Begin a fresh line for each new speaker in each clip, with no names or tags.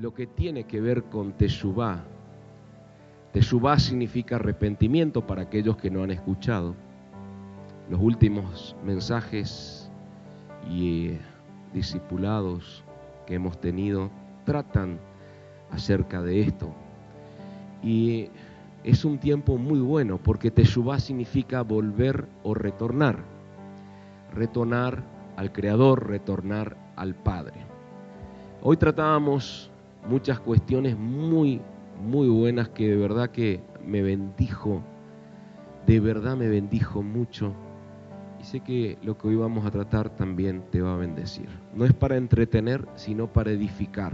lo que tiene que ver con Teshuvah. Teshuvah significa arrepentimiento para aquellos que no han escuchado. Los últimos mensajes y eh, discipulados que hemos tenido tratan acerca de esto. Y es un tiempo muy bueno porque Teshuvah significa volver o retornar. Retornar al Creador, retornar al Padre. Hoy tratábamos muchas cuestiones muy, muy buenas que de verdad que me bendijo, de verdad me bendijo mucho. Y sé que lo que hoy vamos a tratar también te va a bendecir. No es para entretener, sino para edificar.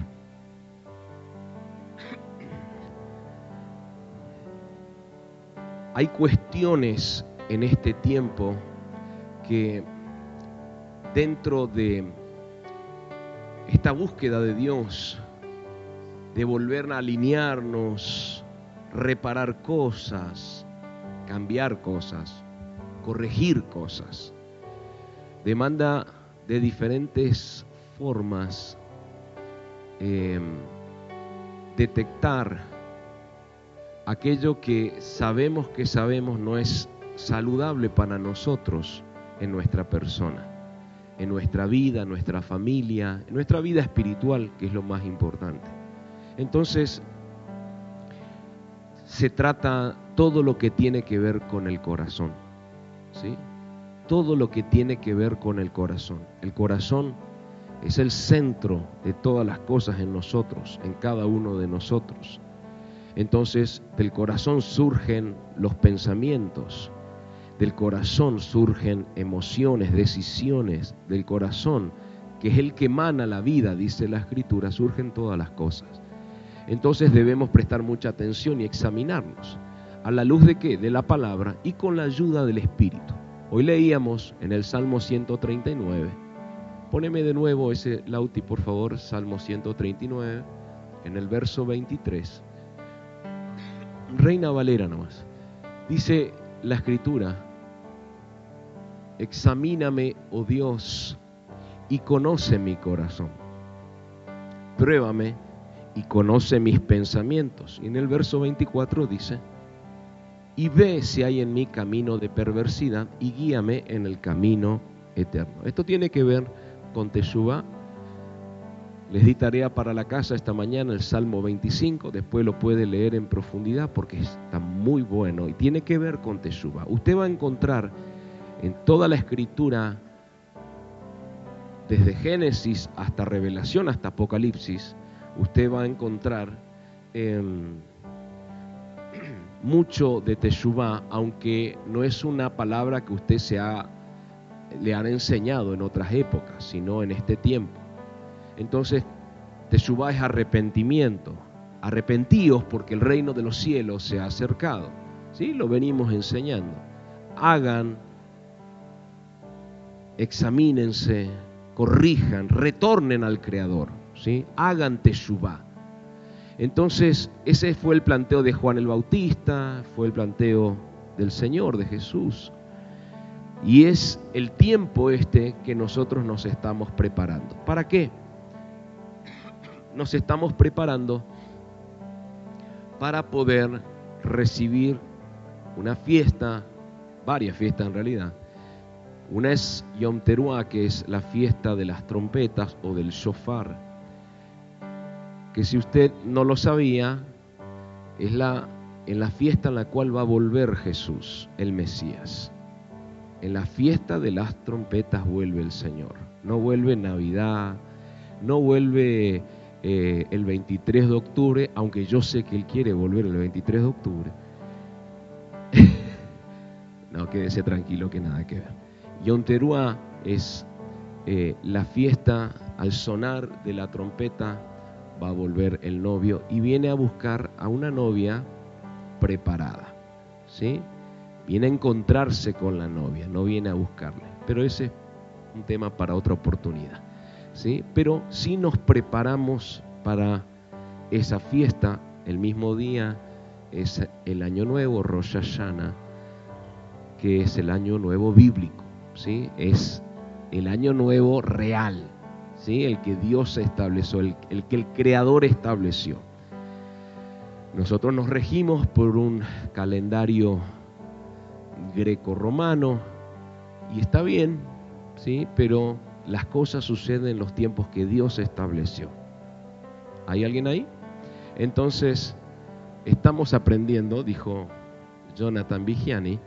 Hay cuestiones en este tiempo que dentro de esta búsqueda de Dios, de volver a alinearnos, reparar cosas, cambiar cosas, corregir cosas, demanda de diferentes formas eh, detectar aquello que sabemos que sabemos no es saludable para nosotros en nuestra persona en nuestra vida, en nuestra familia, en nuestra vida espiritual, que es lo más importante. Entonces, se trata todo lo que tiene que ver con el corazón, ¿sí? Todo lo que tiene que ver con el corazón. El corazón es el centro de todas las cosas en nosotros, en cada uno de nosotros. Entonces, del corazón surgen los pensamientos, del corazón surgen emociones, decisiones del corazón, que es el que emana la vida, dice la escritura, surgen todas las cosas. Entonces debemos prestar mucha atención y examinarnos. ¿A la luz de qué? De la palabra y con la ayuda del Espíritu. Hoy leíamos en el Salmo 139. Póneme de nuevo ese lauti, por favor, Salmo 139, en el verso 23. Reina Valera nomás. Dice, la escritura, examíname, oh Dios, y conoce mi corazón. Pruébame y conoce mis pensamientos. Y en el verso 24 dice, y ve si hay en mí camino de perversidad y guíame en el camino eterno. Esto tiene que ver con Teshuvah. Les di tarea para la casa esta mañana el Salmo 25, después lo puede leer en profundidad porque está muy bueno y tiene que ver con Teshuvah. Usted va a encontrar en toda la escritura, desde Génesis hasta Revelación, hasta Apocalipsis, usted va a encontrar em, mucho de Teshuvah, aunque no es una palabra que usted se le han enseñado en otras épocas, sino en este tiempo. Entonces, Teshuvah es arrepentimiento. Arrepentíos porque el reino de los cielos se ha acercado. ¿Sí? Lo venimos enseñando. Hagan examínense, corrijan, retornen al Creador, ¿sí? hagan teshuvah. Entonces, ese fue el planteo de Juan el Bautista, fue el planteo del Señor, de Jesús. Y es el tiempo este que nosotros nos estamos preparando. ¿Para qué? Nos estamos preparando para poder recibir una fiesta, varias fiestas en realidad, una es Yom Teruah, que es la fiesta de las trompetas o del shofar, que si usted no lo sabía, es la, en la fiesta en la cual va a volver Jesús, el Mesías. En la fiesta de las trompetas vuelve el Señor. No vuelve Navidad, no vuelve eh, el 23 de octubre, aunque yo sé que Él quiere volver el 23 de octubre. no, quédese tranquilo que nada que ver. Yom Teruah es eh, la fiesta al sonar de la trompeta va a volver el novio y viene a buscar a una novia preparada. ¿Sí? Viene a encontrarse con la novia, no viene a buscarle. Pero ese es un tema para otra oportunidad. ¿Sí? Pero si nos preparamos para esa fiesta, el mismo día es el año nuevo, Rosh Hashanah, que es el año nuevo bíblico. ¿sí? Es el año nuevo real, ¿sí? el que Dios estableció, el, que el Creador estableció. Nosotros nos regimos por un calendario greco-romano y está bien, ¿sí? pero las cosas suceden en los tiempos que Dios estableció. ¿Hay alguien ahí? Entonces, estamos aprendiendo, dijo Jonathan Vigiani,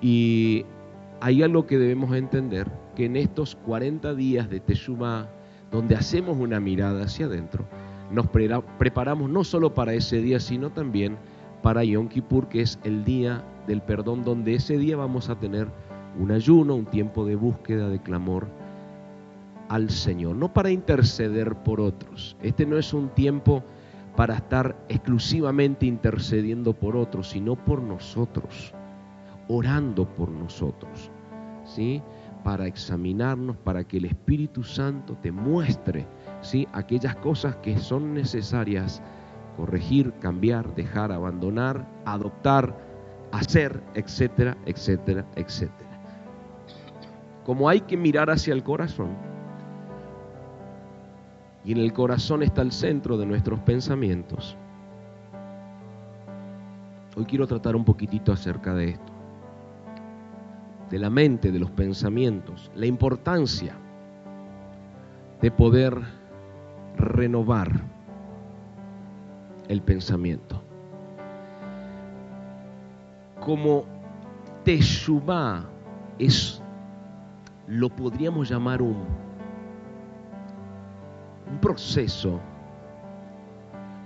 y hay algo que debemos entender, que en estos 40 días de Teshuvah, donde hacemos una mirada hacia adentro, nos preparamos no solo para ese día, sino también para Yom Kippur, que es el día del perdón, donde ese día vamos a tener un ayuno, un tiempo de búsqueda, de clamor al Señor, no para interceder por otros. Este no es un tiempo para estar exclusivamente intercediendo por otros, sino por nosotros, orando por nosotros, ¿sí? Para examinarnos, para que el Espíritu Santo te muestre, ¿sí? Aquellas cosas que son necesarias corregir, cambiar, dejar, abandonar, adoptar, hacer, etcétera, etcétera, etcétera. Como hay que mirar hacia el corazón, y en el corazón está el centro de nuestros pensamientos. Hoy quiero tratar un poquitito acerca de esto, de la mente, de los pensamientos, la importancia de poder renovar el pensamiento. Como Teshuvah es, lo podríamos llamar un un proceso,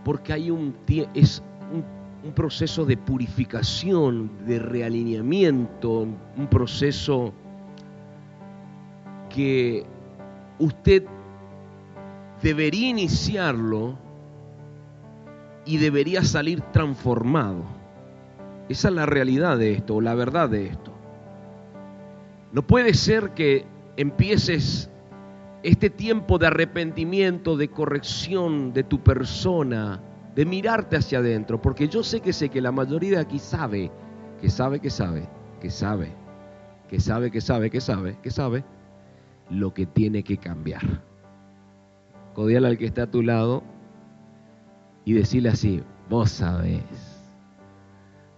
porque hay un, es un, proceso de purificación, de realineamiento, un proceso que usted debería iniciarlo y debería salir transformado. Esa es la realidad de esto, la verdad de esto. No puede ser que empieces este tiempo de arrepentimiento, de corrección de tu persona, de mirarte hacia adentro, porque yo sé que sé que la mayoría de aquí sabe, que sabe, que sabe, que sabe, que sabe, que sabe, que sabe, que sabe lo que tiene que cambiar. Codial al que está a tu lado y decirle así, vos sabés,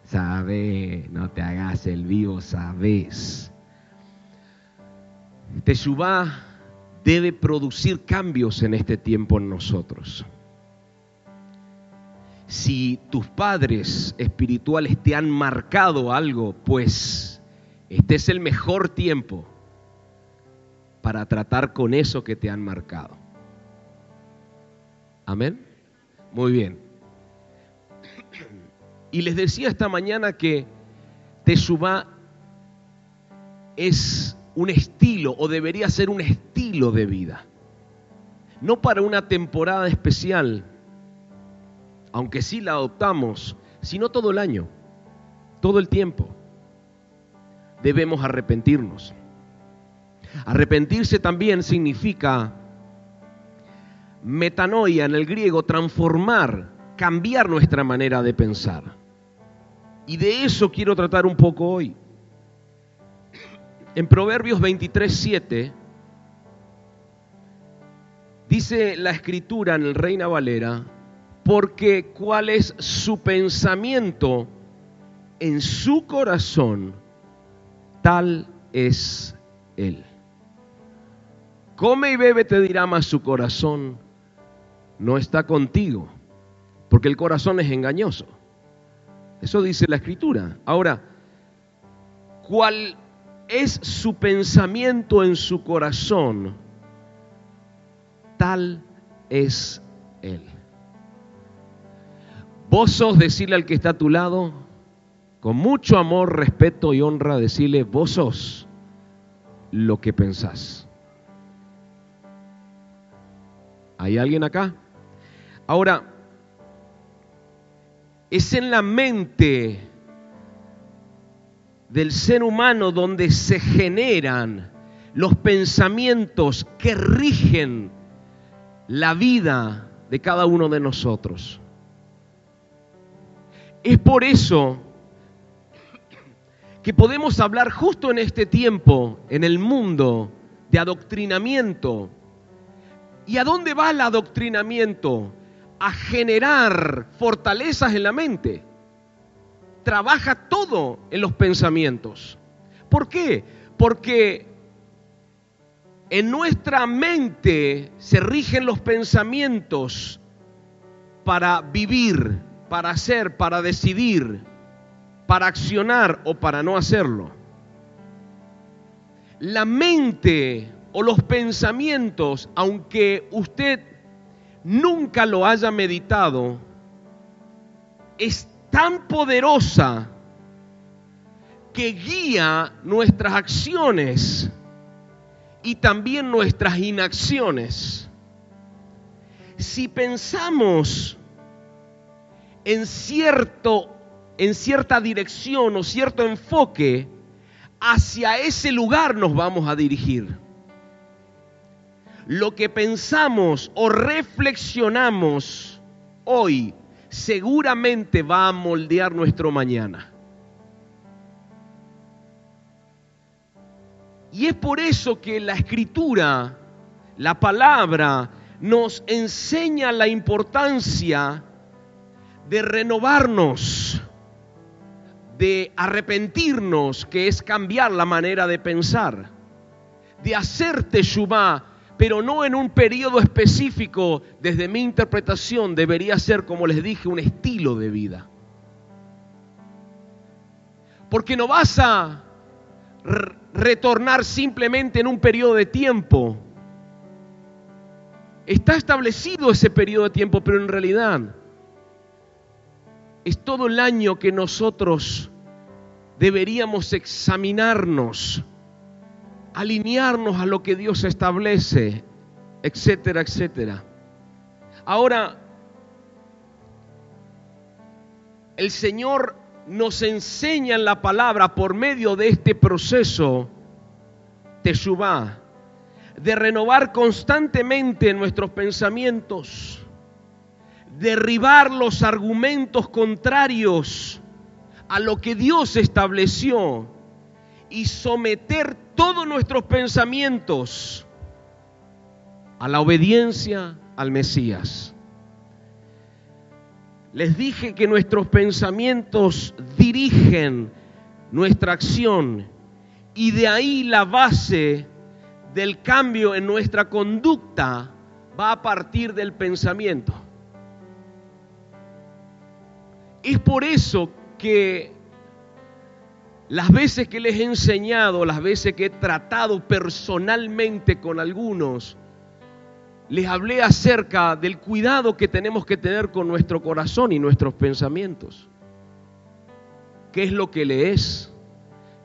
sabés, no te hagas el vivo, sabés. Te subá debe producir cambios en este tiempo en nosotros. Si tus padres espirituales te han marcado algo, pues este es el mejor tiempo para tratar con eso que te han marcado. Amén. Muy bien. Y les decía esta mañana que Teshuvah es un estilo o debería ser un estilo de vida. No para una temporada especial, aunque sí la adoptamos, sino todo el año, todo el tiempo. Debemos arrepentirnos. Arrepentirse también significa metanoia en el griego, transformar, cambiar nuestra manera de pensar. Y de eso quiero tratar un poco hoy. En Proverbios 23, 7, dice la escritura en el Reina Valera, porque cuál es su pensamiento en su corazón, tal es él. Come y bebe, te dirá más su corazón, no está contigo, porque el corazón es engañoso. Eso dice la escritura. Ahora, ¿cuál es su pensamiento en su corazón, tal es Él. Vos sos decirle al que está a tu lado, con mucho amor, respeto y honra, decirle, vos sos lo que pensás. ¿Hay alguien acá? Ahora, es en la mente del ser humano donde se generan los pensamientos que rigen la vida de cada uno de nosotros. Es por eso que podemos hablar justo en este tiempo, en el mundo de adoctrinamiento ¿Y a dónde va el adoctrinamiento? A generar fortalezas en la mente. Trabaja todo en los pensamientos. ¿Por qué? Porque en nuestra mente se rigen los pensamientos para vivir, para hacer, para decidir, para accionar o para no hacerlo. La mente o los pensamientos, aunque usted nunca lo haya meditado, es tan poderosa que guía nuestras acciones y también nuestras inacciones. Si pensamos en cierto en cierta dirección o cierto enfoque, hacia ese lugar nos vamos a dirigir. Lo que pensamos o reflexionamos hoy seguramente va a moldear nuestro mañana. Y es por eso que la escritura, la palabra, nos enseña la importancia de renovarnos, de arrepentirnos, que es cambiar la manera de pensar, de hacer teshuvah, pero no en un periodo específico, desde mi interpretación, debería ser, como les dije, un estilo de vida. Porque no vas a retornar simplemente en un periodo de tiempo. Está establecido ese periodo de tiempo, pero en realidad es todo el año que nosotros deberíamos examinarnos, alinearnos a lo que Dios establece, etcétera, etcétera. Ahora, el Señor nos enseña en la palabra por medio de este proceso Teshuvah, de renovar constantemente nuestros pensamientos, derribar los argumentos contrarios a lo que Dios estableció y someter todos nuestros pensamientos a la obediencia al Mesías. Les dije que nuestros pensamientos dirigen nuestra acción y de ahí la base del cambio en nuestra conducta va a partir del pensamiento. Es por eso que las veces que les he enseñado, las veces que he tratado personalmente con algunos, les hablé acerca del cuidado que tenemos que tener con nuestro corazón y nuestros pensamientos. ¿Qué es lo que lees?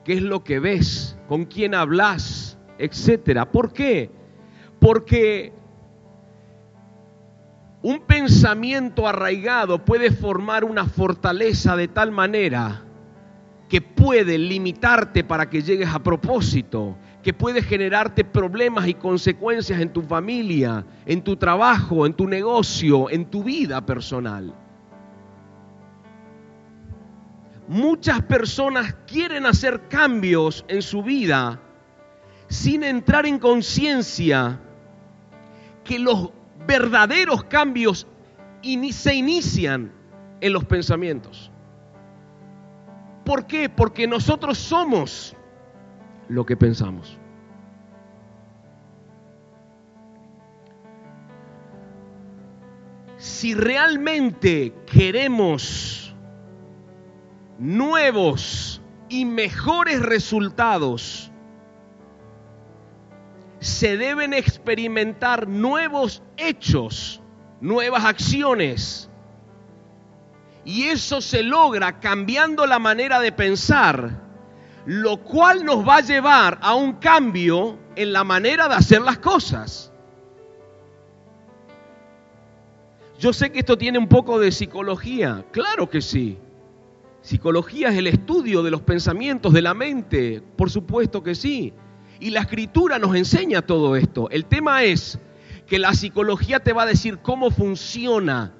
¿Qué es lo que ves? ¿Con quién hablas? Etcétera. ¿Por qué? Porque un pensamiento arraigado puede formar una fortaleza de tal manera que puede limitarte para que llegues a propósito, que puede generarte problemas y consecuencias en tu familia, en tu trabajo, en tu negocio, en tu vida personal. Muchas personas quieren hacer cambios en su vida sin entrar en conciencia que los verdaderos cambios se inician en los pensamientos. ¿Por qué? Porque nosotros somos lo que pensamos. Si realmente queremos nuevos y mejores resultados, se deben experimentar nuevos hechos, nuevas acciones. Y eso se logra cambiando la manera de pensar, lo cual nos va a llevar a un cambio en la manera de hacer las cosas. Yo sé que esto tiene un poco de psicología, claro que sí. Psicología es el estudio de los pensamientos, de la mente, por supuesto que sí. Y la escritura nos enseña todo esto. El tema es que la psicología te va a decir cómo funciona.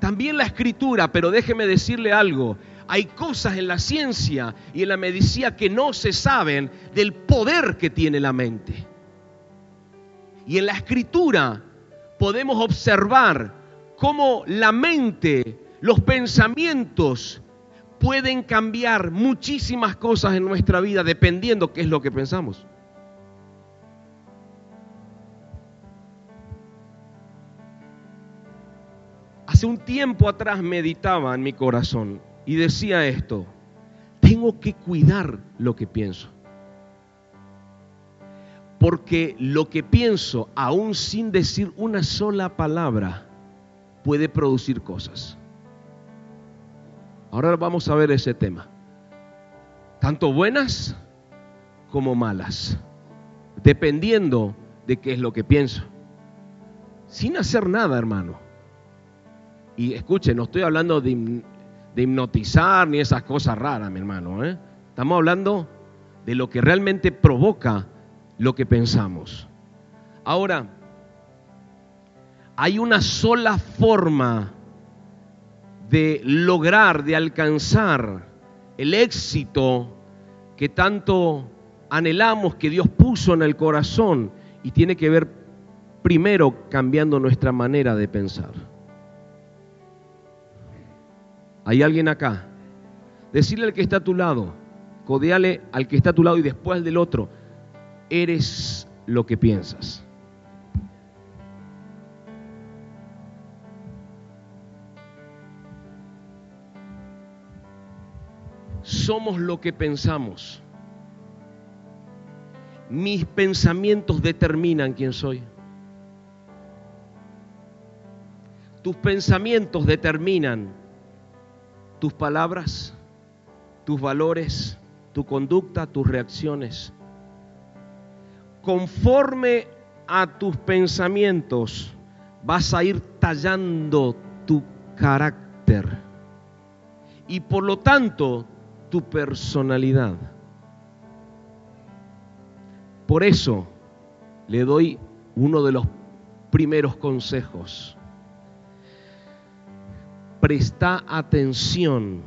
También la escritura, pero déjeme decirle algo. Hay cosas en la ciencia y en la medicina que no se saben del poder que tiene la mente. Y en la escritura podemos observar cómo la mente, los pensamientos pueden cambiar muchísimas cosas en nuestra vida dependiendo qué es lo que pensamos. Hace un tiempo atrás meditaba en mi corazón y decía esto, tengo que cuidar lo que pienso. Porque lo que pienso, aún sin decir una sola palabra, puede producir cosas. Ahora vamos a ver ese tema. Tanto buenas como malas. Dependiendo de qué es lo que pienso. Sin hacer nada, hermano. Y escuche, no estoy hablando de, hipnotizar ni esas cosas raras, mi hermano. ¿eh? Estamos hablando de lo que realmente provoca lo que pensamos. Ahora, hay una sola forma de lograr, de alcanzar el éxito que tanto anhelamos, que Dios puso en el corazón y tiene que ver primero cambiando nuestra manera de pensar. ¿Hay alguien acá? Decirle al que está a tu lado, codeale al que está a tu lado y después al del otro, eres lo que piensas. Somos lo que pensamos. Mis pensamientos determinan quién soy. Tus pensamientos determinan tus palabras, tus valores, tu conducta, tus reacciones. Conforme a tus pensamientos vas a ir tallando tu carácter y por lo tanto tu personalidad. Por eso le doy uno de los primeros consejos presta atención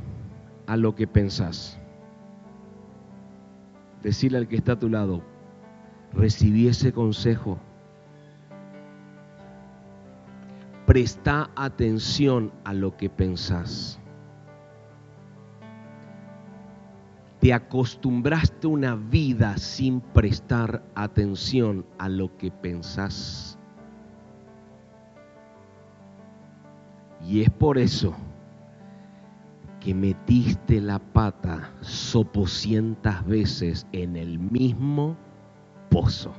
a lo que pensás. Decirle al que está a tu lado, recibí ese consejo. Presta atención a lo que pensás. Te acostumbraste una vida sin prestar atención a lo que pensás. Y es por eso que metiste la pata sopocientas veces en el mismo pozo.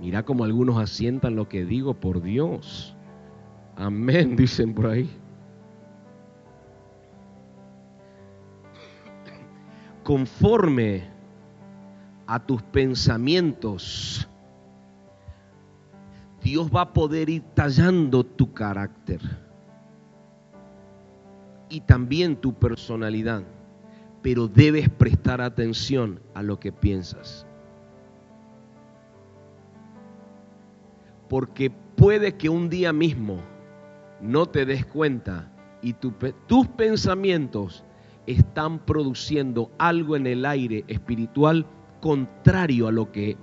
Mira como algunos asientan lo que digo, por Dios. Amén, dicen por ahí. Conforme a tus pensamientos Dios va a poder ir tallando tu carácter y también tu personalidad, pero debes prestar atención a lo que piensas. Porque puede que un día mismo no te des cuenta y tus pensamientos están produciendo algo en el aire espiritual contrario a lo que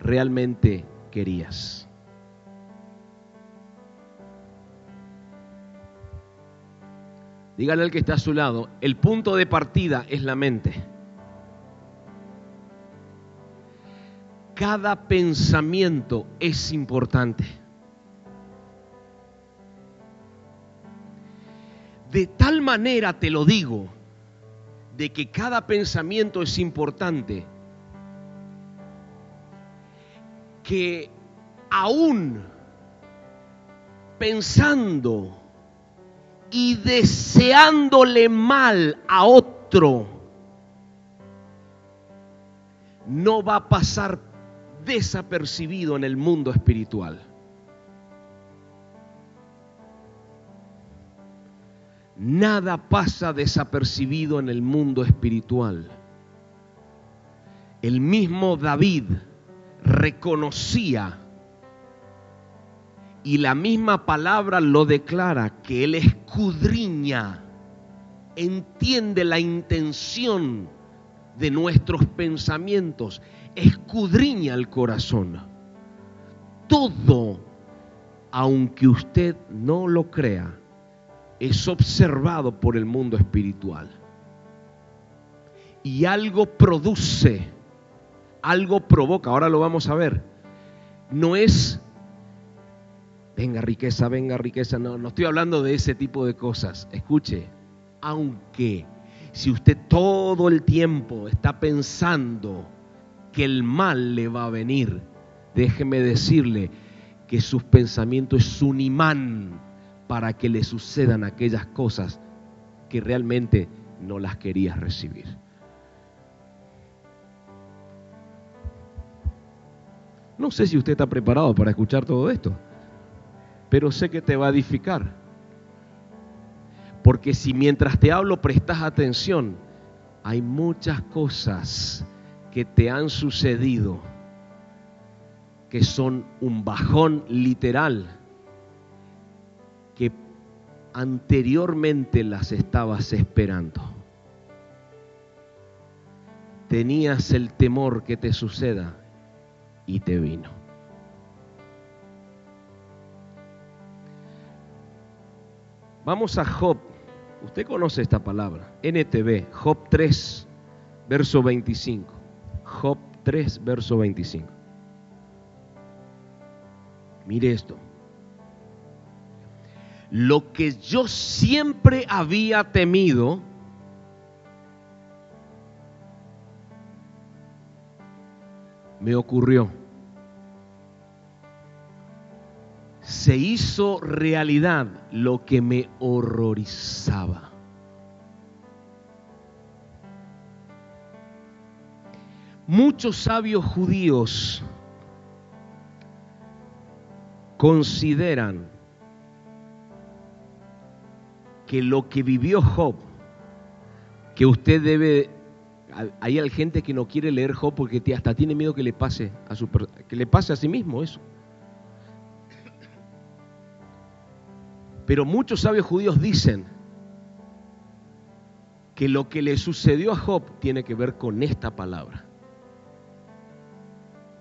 realmente querías. Dígale al que está a su lado, el punto de partida es la mente. Cada pensamiento es importante. De tal manera te lo digo, de que cada pensamiento es importante, que aún pensando y deseándole mal a otro, no va a pasar desapercibido en el mundo espiritual. Nada pasa desapercibido en el mundo espiritual. El mismo David reconocía y la misma palabra lo declara, que Él escudriña, entiende la intención de nuestros pensamientos, escudriña el corazón. Todo aunque usted no lo crea, es observado por el mundo espiritual. Y algo produce, algo provoca, ahora lo vamos a ver. No es, venga riqueza, venga riqueza, no, no estoy hablando de ese tipo de cosas. Escuche, aunque si usted todo el tiempo está pensando que el mal le va a venir, déjeme decirle que sus pensamientos es un imán para que le sucedan aquellas cosas que realmente no las querías recibir. No sé si usted está preparado para escuchar todo esto, pero sé que te va a edificar. Porque si mientras te hablo prestas atención, hay muchas cosas que te han sucedido que son un bajón literal, que anteriormente las estabas esperando. Tenías el temor que te suceda y te vino. Vamos a Job. Usted conoce esta palabra. NTV, Job 3, verso 25. Job 3, verso 25. Mire esto. Lo que yo siempre había temido, me ocurrió. Se hizo realidad lo que me horrorizaba. Muchos sabios judíos consideran que lo que vivió Job, que usted debe, hay gente que no quiere leer Job porque hasta tiene miedo que le pase a su que le pase a sí mismo eso. Pero muchos sabios judíos dicen que lo que le sucedió a Job tiene que ver con esta palabra.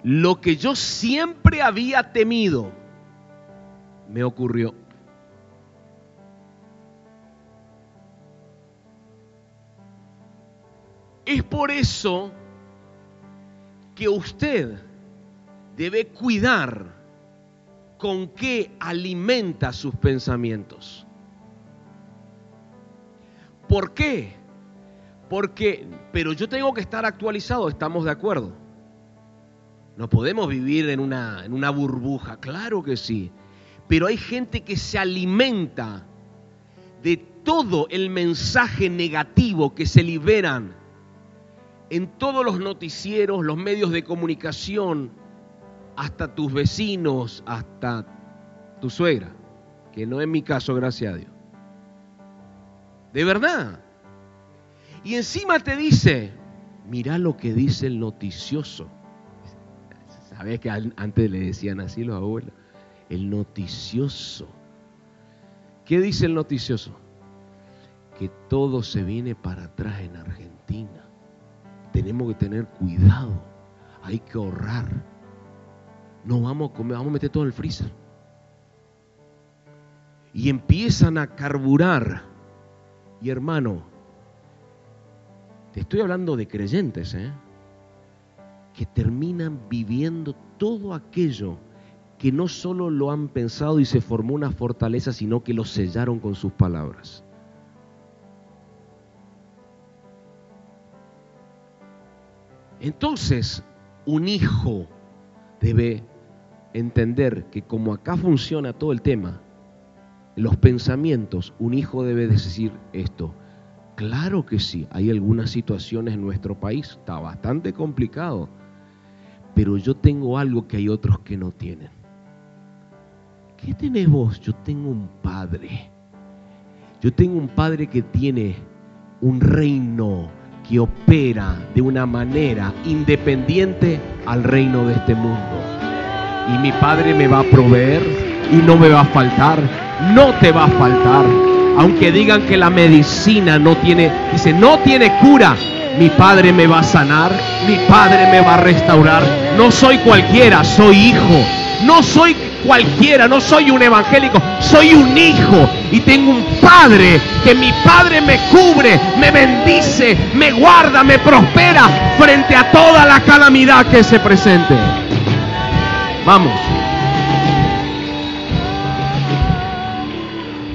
Lo que yo siempre había temido me ocurrió. Es por eso que usted debe cuidar con qué alimenta sus pensamientos. ¿Por qué? Porque, pero yo tengo que estar actualizado, estamos de acuerdo. No podemos vivir en una, en una burbuja, claro que sí. Pero hay gente que se alimenta de todo el mensaje negativo que se liberan en todos los noticieros, los medios de comunicación, hasta tus vecinos, hasta tu suegra, que no es mi caso, gracias a Dios. De verdad. Y encima te dice, mira lo que dice el noticioso. ¿Sabes que antes le decían así los abuelos? El noticioso. ¿Qué dice el noticioso? Que todo se viene para atrás en Argentina tenemos que tener cuidado. Hay que ahorrar. No vamos a comer, vamos a meter todo en el freezer. Y empiezan a carburar. Y hermano, te estoy hablando de creyentes, ¿eh? que terminan viviendo todo aquello que no solo lo han pensado y se formó una fortaleza, sino que lo sellaron con sus palabras. Entonces, un hijo debe entender que como acá funciona todo el tema, los pensamientos, un hijo debe decir esto. Claro que sí, hay algunas situaciones en nuestro país, está bastante complicado, pero yo tengo algo que hay otros que no tienen. ¿Qué tenés vos? Yo tengo un padre. Yo tengo un padre que tiene un reino que opera de una manera independiente al reino de este mundo. Y mi Padre me va a proveer y no me va a faltar, no te va a faltar. Aunque digan que la medicina no tiene, dice, no tiene cura, mi Padre me va a sanar, mi Padre me va a restaurar. No soy cualquiera, soy hijo. No soy cualquiera, no soy un evangélico, soy un hijo y tengo un padre, que mi padre me cubre, me bendice, me guarda, me prospera frente a toda la calamidad que se presente. Vamos.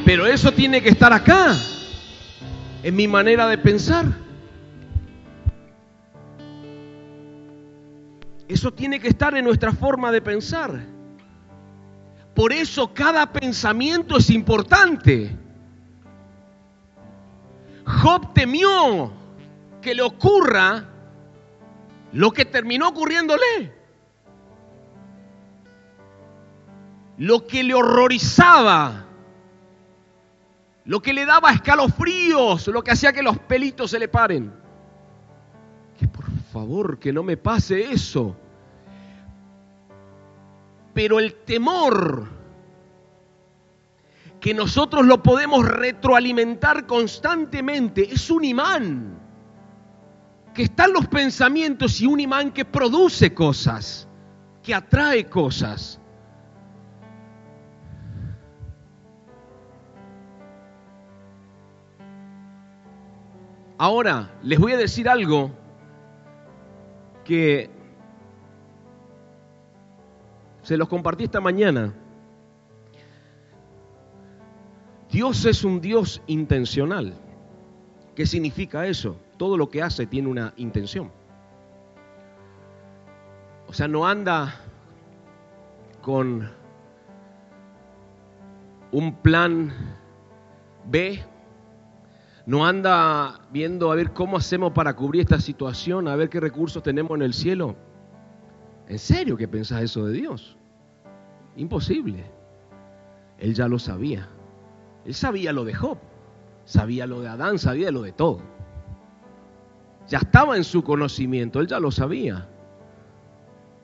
Pero eso tiene que estar acá, en mi manera de pensar. Eso tiene que estar en nuestra forma de pensar. Por eso cada pensamiento es importante. Job temió que le ocurra lo que terminó ocurriéndole. Lo que le horrorizaba, lo que le daba escalofríos, lo que hacía que los pelitos se le paren. Que por favor, que no me pase eso. Pero el temor, que nosotros lo podemos retroalimentar constantemente, es un imán. Que están los pensamientos y un imán que produce cosas, que atrae cosas. Ahora, les voy a decir algo que se los compartí esta mañana. Dios es un Dios intencional. ¿Qué significa eso? Todo lo que hace tiene una intención. O sea, no anda con un plan B no anda viendo a ver cómo hacemos para cubrir esta situación, a ver qué recursos tenemos en el cielo. ¿En serio que pensás eso de Dios? Imposible. Él ya lo sabía. Él sabía lo de Job, sabía lo de Adán, sabía lo de todo. Ya estaba en su conocimiento, él ya lo sabía.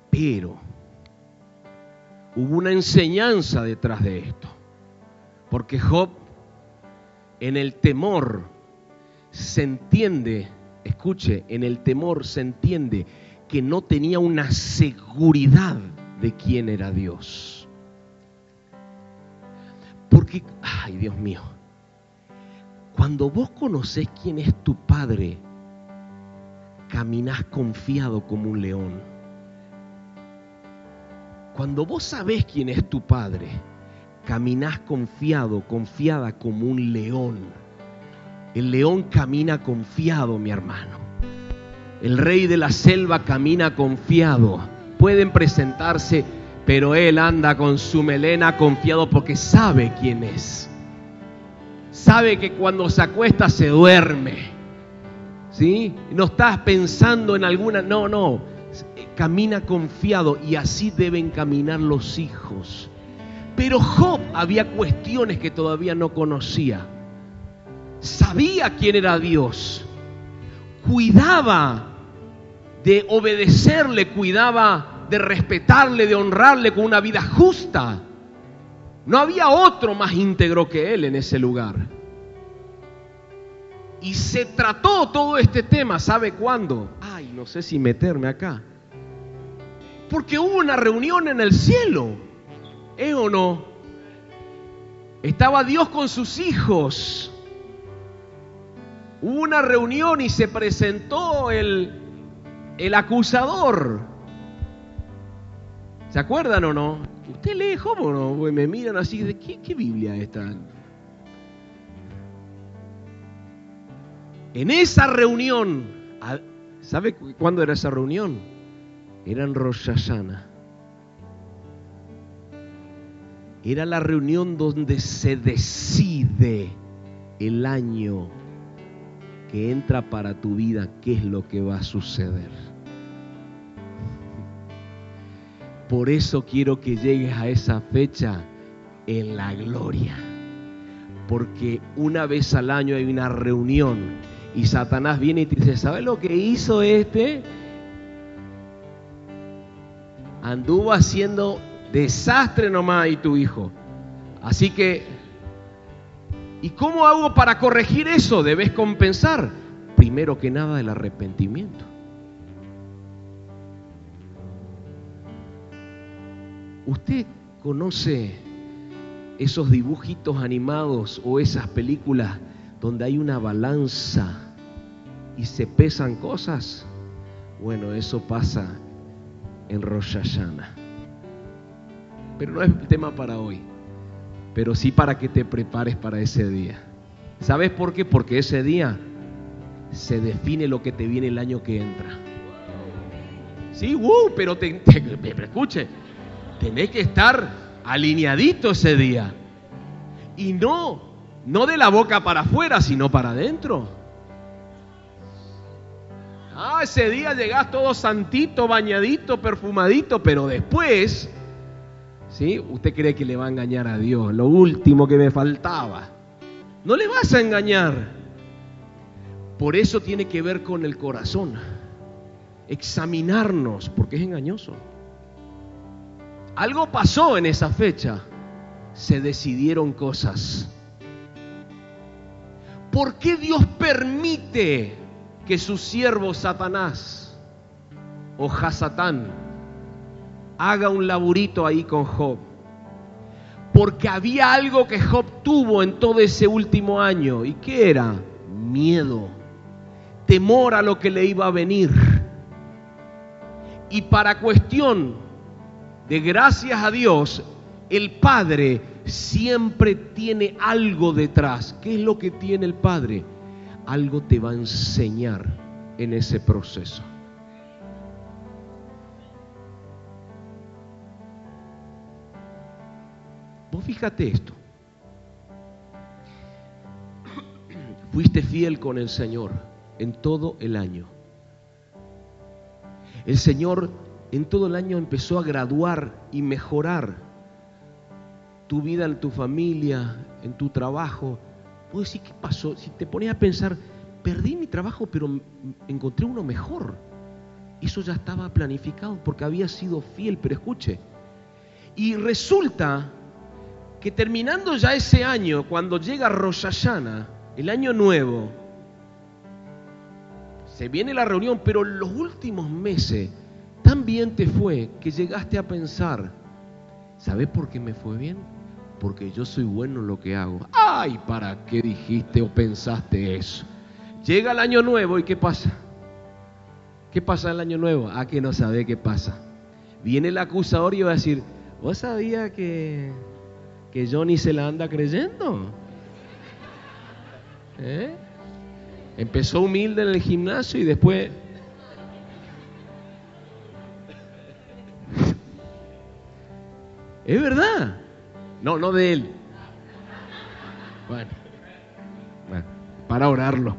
Pero hubo una enseñanza detrás de esto. Porque Job, en el temor se entiende, escuche, en el temor se entiende que no tenía una seguridad de quién era Dios. Porque, ay Dios mío, cuando vos conocés quién es tu Padre, caminás confiado como un león. Cuando vos sabés quién es tu Padre, caminás confiado, confiada como un león el león camina confiado, mi hermano. El rey de la selva camina confiado. Pueden presentarse, pero él anda con su melena confiado porque sabe quién es. Sabe que cuando se acuesta se duerme. ¿Sí? No estás pensando en alguna, no, no. Camina confiado y así deben caminar los hijos. Pero Job había cuestiones que todavía no conocía sabía quién era Dios, cuidaba de obedecerle, cuidaba de respetarle, de honrarle con una vida justa. No había otro más íntegro que él en ese lugar. Y se trató todo este tema, ¿sabe cuándo? Ay, no sé si meterme acá. Porque hubo una reunión en el cielo, ¿eh o no? Estaba Dios con sus hijos Hubo una reunión y se presentó el, el acusador. ¿Se acuerdan o no? ¿Usted lee Job o no? me miran así, ¿de qué, qué Biblia está? En esa reunión, ¿sabe cuándo era esa reunión? Era en Rosh Era la reunión donde se decide el año que entra para tu vida, ¿qué es lo que va a suceder? Por eso quiero que llegues a esa fecha en la gloria. Porque una vez al año hay una reunión y Satanás viene y te dice, ¿sabes lo que hizo este? Anduvo haciendo desastre nomás y tu hijo. Así que ¿Y cómo hago para corregir eso? Debes compensar. Primero que nada el arrepentimiento. Usted conoce esos dibujitos animados o esas películas donde hay una balanza y se pesan cosas? Bueno, eso pasa en Rosh. Pero no es el tema para hoy, pero sí para que te prepares para ese día. ¿Sabes por qué? Porque ese día se define lo que te viene el año que entra. Sí, uh, pero te, escuche, tenés que estar alineadito ese día. Y no, no de la boca para afuera, sino para adentro. Ah, ese día llegás todo santito, bañadito, perfumadito, pero después, ¿sí? Usted cree que le va a engañar a Dios, lo último que me faltaba. No le vas a engañar. Por eso tiene que ver con el corazón. Examinarnos, porque es engañoso. Algo pasó en esa fecha. Se decidieron cosas. ¿Por qué Dios permite que su siervo Satanás o Hasatán haga un laburito ahí con Job? Porque había algo que Job tuvo en todo ese último año. ¿Y qué era? Miedo. Temor a lo que le iba a venir. Y para cuestión de gracias a Dios, el Padre siempre tiene algo detrás. ¿Qué es lo que tiene el Padre? Algo te va a enseñar en ese proceso. Vos fíjate esto. Fuiste fiel con el Señor en todo el año. El Señor en todo el año empezó a graduar y mejorar tu vida en tu familia, en tu trabajo. Vos decís, ¿qué pasó? Si te pones a pensar, perdí mi trabajo, pero encontré uno mejor. Eso ya estaba planificado porque había sido fiel, pero escuche. Y resulta que terminando ya ese año, cuando llega Rosh el año nuevo, se viene la reunión, pero los últimos meses tan bien te fue que llegaste a pensar, ¿sabes por qué me fue bien? Porque yo soy bueno en lo que hago. Ay, ¿para qué dijiste o pensaste eso? Llega el año nuevo y ¿qué pasa? ¿Qué pasa el año nuevo? Ah, que no sabe qué pasa. Viene el acusador y va a decir, ¿vos sabías que, que Johnny se la anda creyendo? ¿Eh? Empezó humilde en el gimnasio y después... Es verdad. No, no de él. Bueno, para orarlo.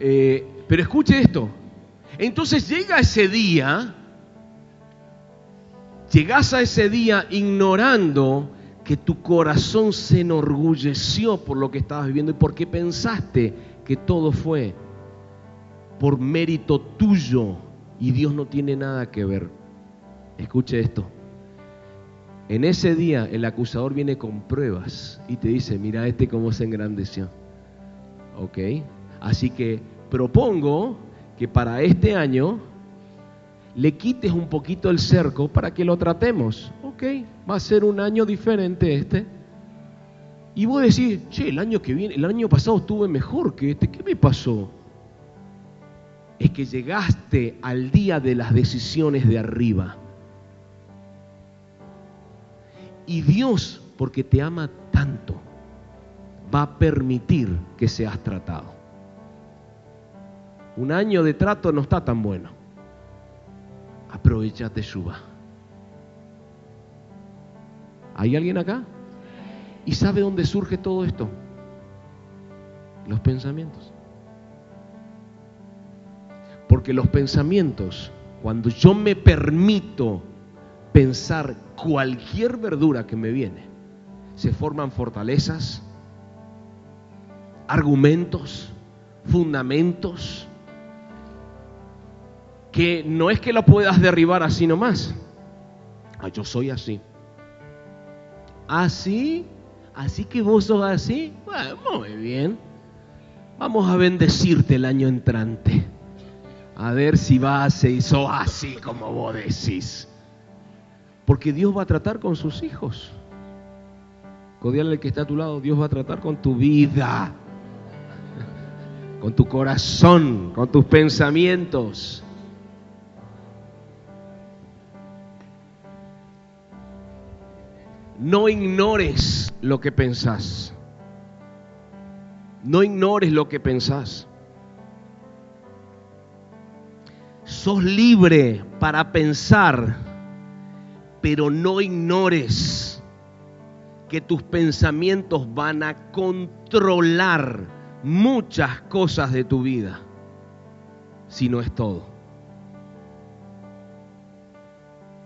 Eh, pero escuche esto. Entonces llega ese día, llegas a ese día ignorando que tu corazón se enorgulleció por lo que estabas viviendo y porque pensaste que todo fue por mérito tuyo y Dios no tiene nada que ver. Escuche esto. En ese día el acusador viene con pruebas y te dice, mira este cómo se engrandeció. ¿Ok? Así que propongo que para este año le quites un poquito el cerco para que lo tratemos. Va a ser un año diferente este. Y vos decís, che, el año que viene, el año pasado estuve mejor que este, ¿qué me pasó? Es que llegaste al día de las decisiones de arriba. Y Dios, porque te ama tanto, va a permitir que seas tratado. Un año de trato no está tan bueno. Aprovechate, Shuba. ¿Hay alguien acá? ¿Y sabe dónde surge todo esto? Los pensamientos. Porque los pensamientos, cuando yo me permito pensar cualquier verdura que me viene, se forman fortalezas, argumentos, fundamentos, que no es que lo puedas derribar así nomás. Ah, yo soy así. Así Así que vos sos así. Bueno, muy bien. Vamos a bendecirte el año entrante. A ver si vas y sos así como vos decís. Porque Dios va a tratar con sus hijos. Codial el que está a tu lado, Dios va a tratar con tu vida, con tu corazón, con tus pensamientos. No ignores lo que pensás. No ignores lo que pensás. Sos libre para pensar, pero no ignores que tus pensamientos van a controlar muchas cosas de tu vida, si no es todo.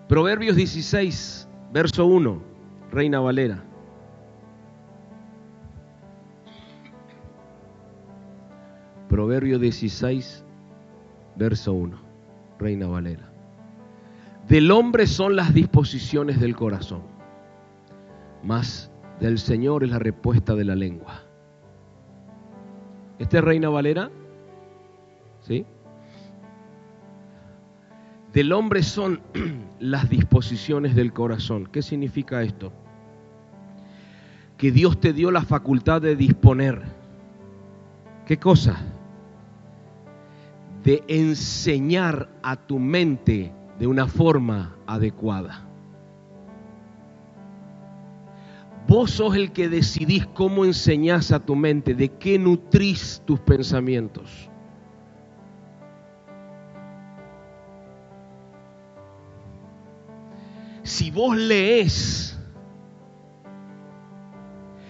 Proverbios 16, verso 1, Reina Valera. Proverbio 16, verso 1, Reina Valera. Del hombre son las disposiciones del corazón, mas del Señor es la respuesta de la lengua. ¿Este es Reina Valera? ¿Sí? Del hombre son las disposiciones del corazón. ¿Qué significa esto? Que Dios te dio la facultad de disponer. ¿Qué cosa? de enseñar a tu mente de una forma adecuada. Vos sos el que decidís cómo enseñás a tu mente, de qué nutrís tus pensamientos. Si vos lees,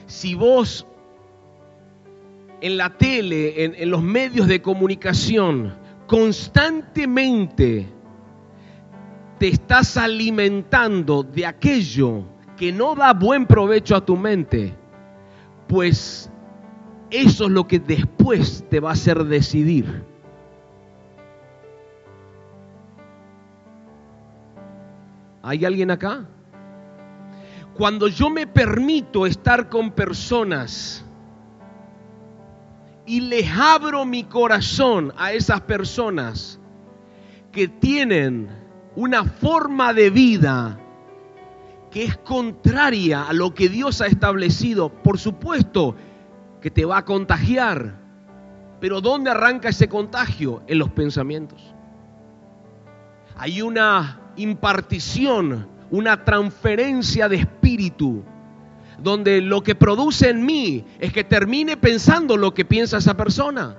si vos en la tele, en, en los medios de comunicación, constantemente te estás alimentando de aquello que no da buen provecho a tu mente, pues eso es lo que después te va a hacer decidir. ¿Hay alguien acá? Cuando yo me permito estar con personas y les abro mi corazón a esas personas que tienen una forma de vida que es contraria a lo que Dios ha establecido, por supuesto que te va a contagiar. Pero ¿dónde arranca ese contagio? En los pensamientos. Hay una impartición, una transferencia de espíritu donde lo que produce en mí es que termine pensando lo que piensa esa persona.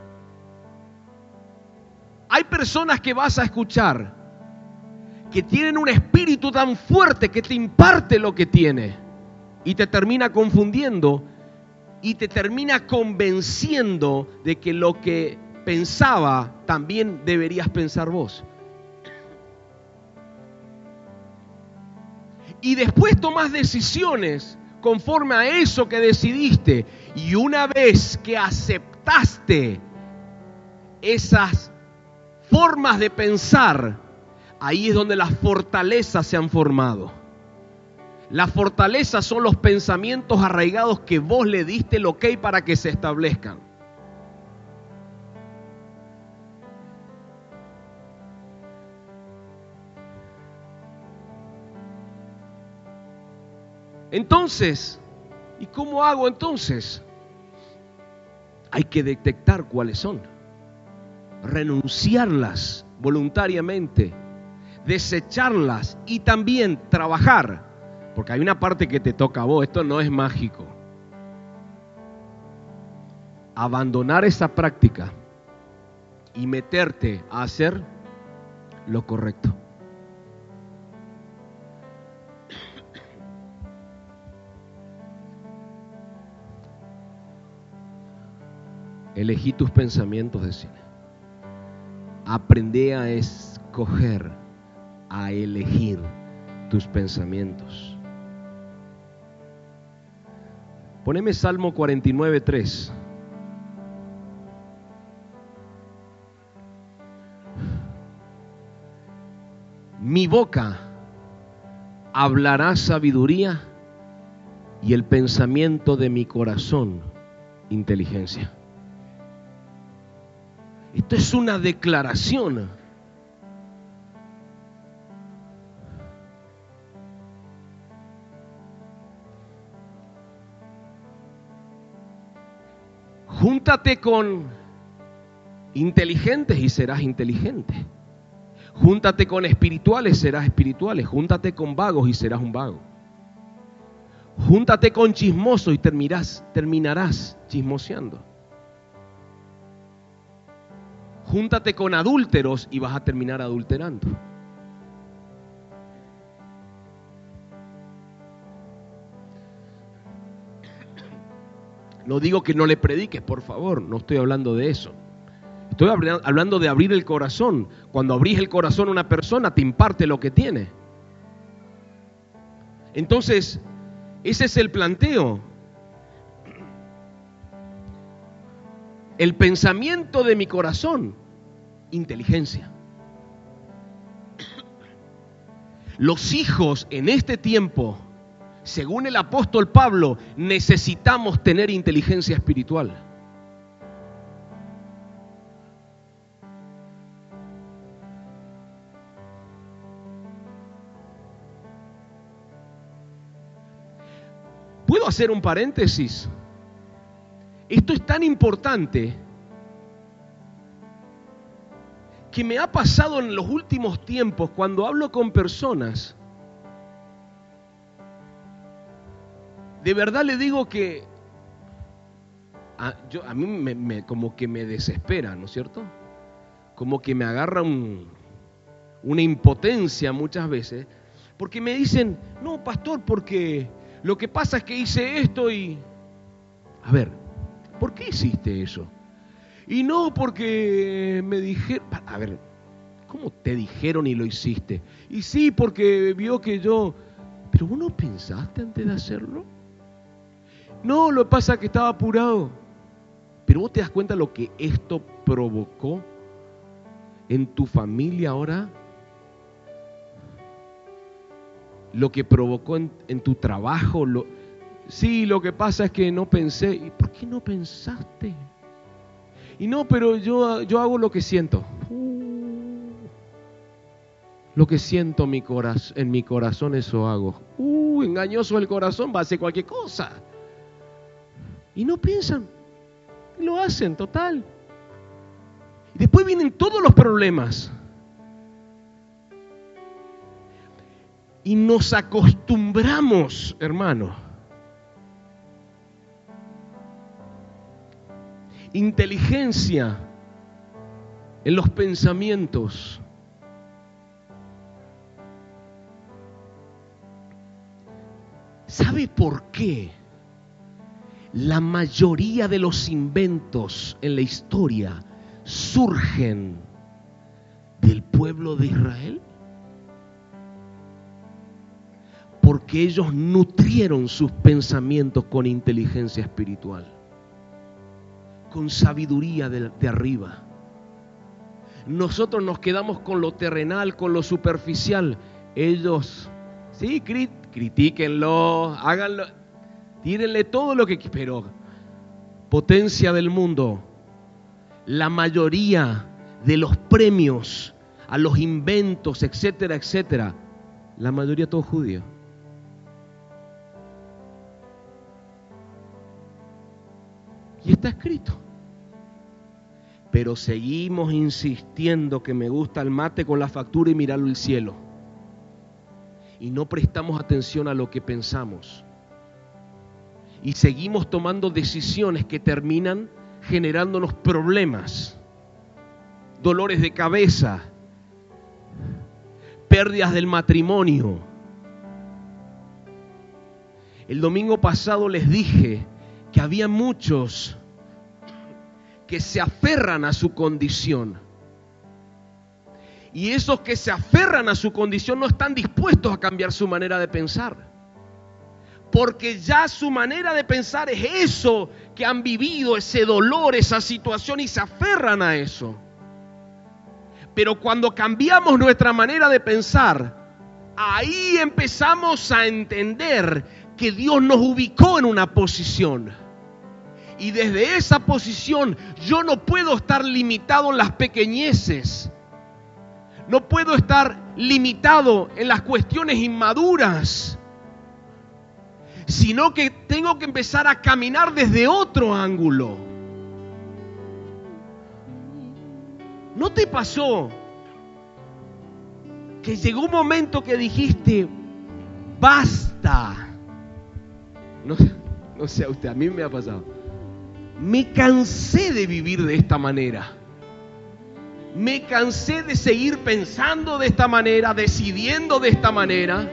Hay personas que vas a escuchar que tienen un espíritu tan fuerte que te imparte lo que tiene y te termina confundiendo y te termina convenciendo de que lo que pensaba también deberías pensar vos. Y después tomas decisiones conforme a eso que decidiste. Y una vez que aceptaste esas formas de pensar, ahí es donde las fortalezas se han formado. Las fortalezas son los pensamientos arraigados que vos le diste el ok para que se establezcan. Entonces, ¿y cómo hago entonces? Hay que detectar cuáles son, renunciarlas voluntariamente, desecharlas y también trabajar, porque hay una parte que te toca a vos, esto no es mágico. Abandonar esa práctica y meterte a hacer lo correcto. Elegí tus pensamientos, de cine. Aprende a escoger, a elegir tus pensamientos. Poneme Salmo 49, 3. Mi boca hablará sabiduría y el pensamiento de mi corazón inteligencia. Esto es una declaración. Júntate con inteligentes y serás inteligente. Júntate con espirituales, serás espirituales. Júntate con vagos y serás un vago. Júntate con chismosos y terminarás, terminarás chismoseando. Júntate con adúlteros y vas a terminar adulterando. No digo que no le prediques, por favor, no estoy hablando de eso. Estoy hablando de abrir el corazón. Cuando abrís el corazón a una persona, te imparte lo que tiene. Entonces, ese es el planteo. El pensamiento de mi corazón, inteligencia. Los hijos en este tiempo, según el apóstol Pablo, necesitamos tener inteligencia espiritual. ¿Puedo hacer un paréntesis? Esto es tan importante que me ha pasado en los últimos tiempos cuando hablo con personas. De verdad le digo que a, yo, a mí me, como que me desespera, ¿no es cierto? Como que me agarra una impotencia muchas veces, porque me dicen, no, pastor, porque lo que pasa es que hice esto y... A ver, ¿por qué hiciste eso? Y no porque me dijeron... A ver, ¿cómo te dijeron y lo hiciste? Y sí, porque vio que yo... Pero vos no pensaste antes de hacerlo. No, lo que pasa es que estaba apurado. Pero vos te das cuenta lo que esto provocó en tu familia ahora lo que provocó en, tu trabajo. Lo, sí, lo que pasa es que no pensé. ¿Y por qué no pensaste? Y no, pero yo, yo hago lo que siento. Uh, lo que siento mi en mi corazón, eso hago. Uh, engañoso el corazón, va a hacer cualquier cosa. Y no piensan, lo hacen, total. Y después vienen todos los problemas. Y nos acostumbramos, hermano. Inteligencia en los pensamientos. ¿Sabe por qué? La mayoría de los inventos en la historia surgen del pueblo de Israel. porque ellos nutrieron sus pensamientos con inteligencia espiritual, con sabiduría de, arriba. Nosotros nos quedamos con lo terrenal, con lo superficial. Ellos, sí, critíquenlo, háganlo, tírenle todo lo que pero potencia del mundo, la mayoría de los premios a los inventos, etcétera, etcétera, la mayoría todo judío. Y está escrito. Pero seguimos insistiendo que me gusta el mate con la factura y mirarlo el cielo. Y no prestamos atención a lo que pensamos. Y seguimos tomando decisiones que terminan generándonos problemas, dolores de cabeza, pérdidas del matrimonio. El domingo pasado les dije que había muchos que se aferran a su condición. Y esos que se aferran a su condición no están dispuestos a cambiar su manera de pensar. Porque ya su manera de pensar es eso que han vivido, ese dolor, esa situación y se aferran a eso. Pero cuando cambiamos nuestra manera de pensar, ahí empezamos a entender que Dios nos ubicó en una posición. Y desde esa posición yo no puedo estar limitado en las pequeñeces. No puedo estar limitado en las cuestiones inmaduras. Sino que tengo que empezar a caminar desde otro ángulo. ¿No te pasó que llegó un momento que dijiste, basta? No, no sé usted, a mí me ha pasado. Me cansé de vivir de esta manera. Me cansé de seguir pensando de esta manera, decidiendo de esta manera.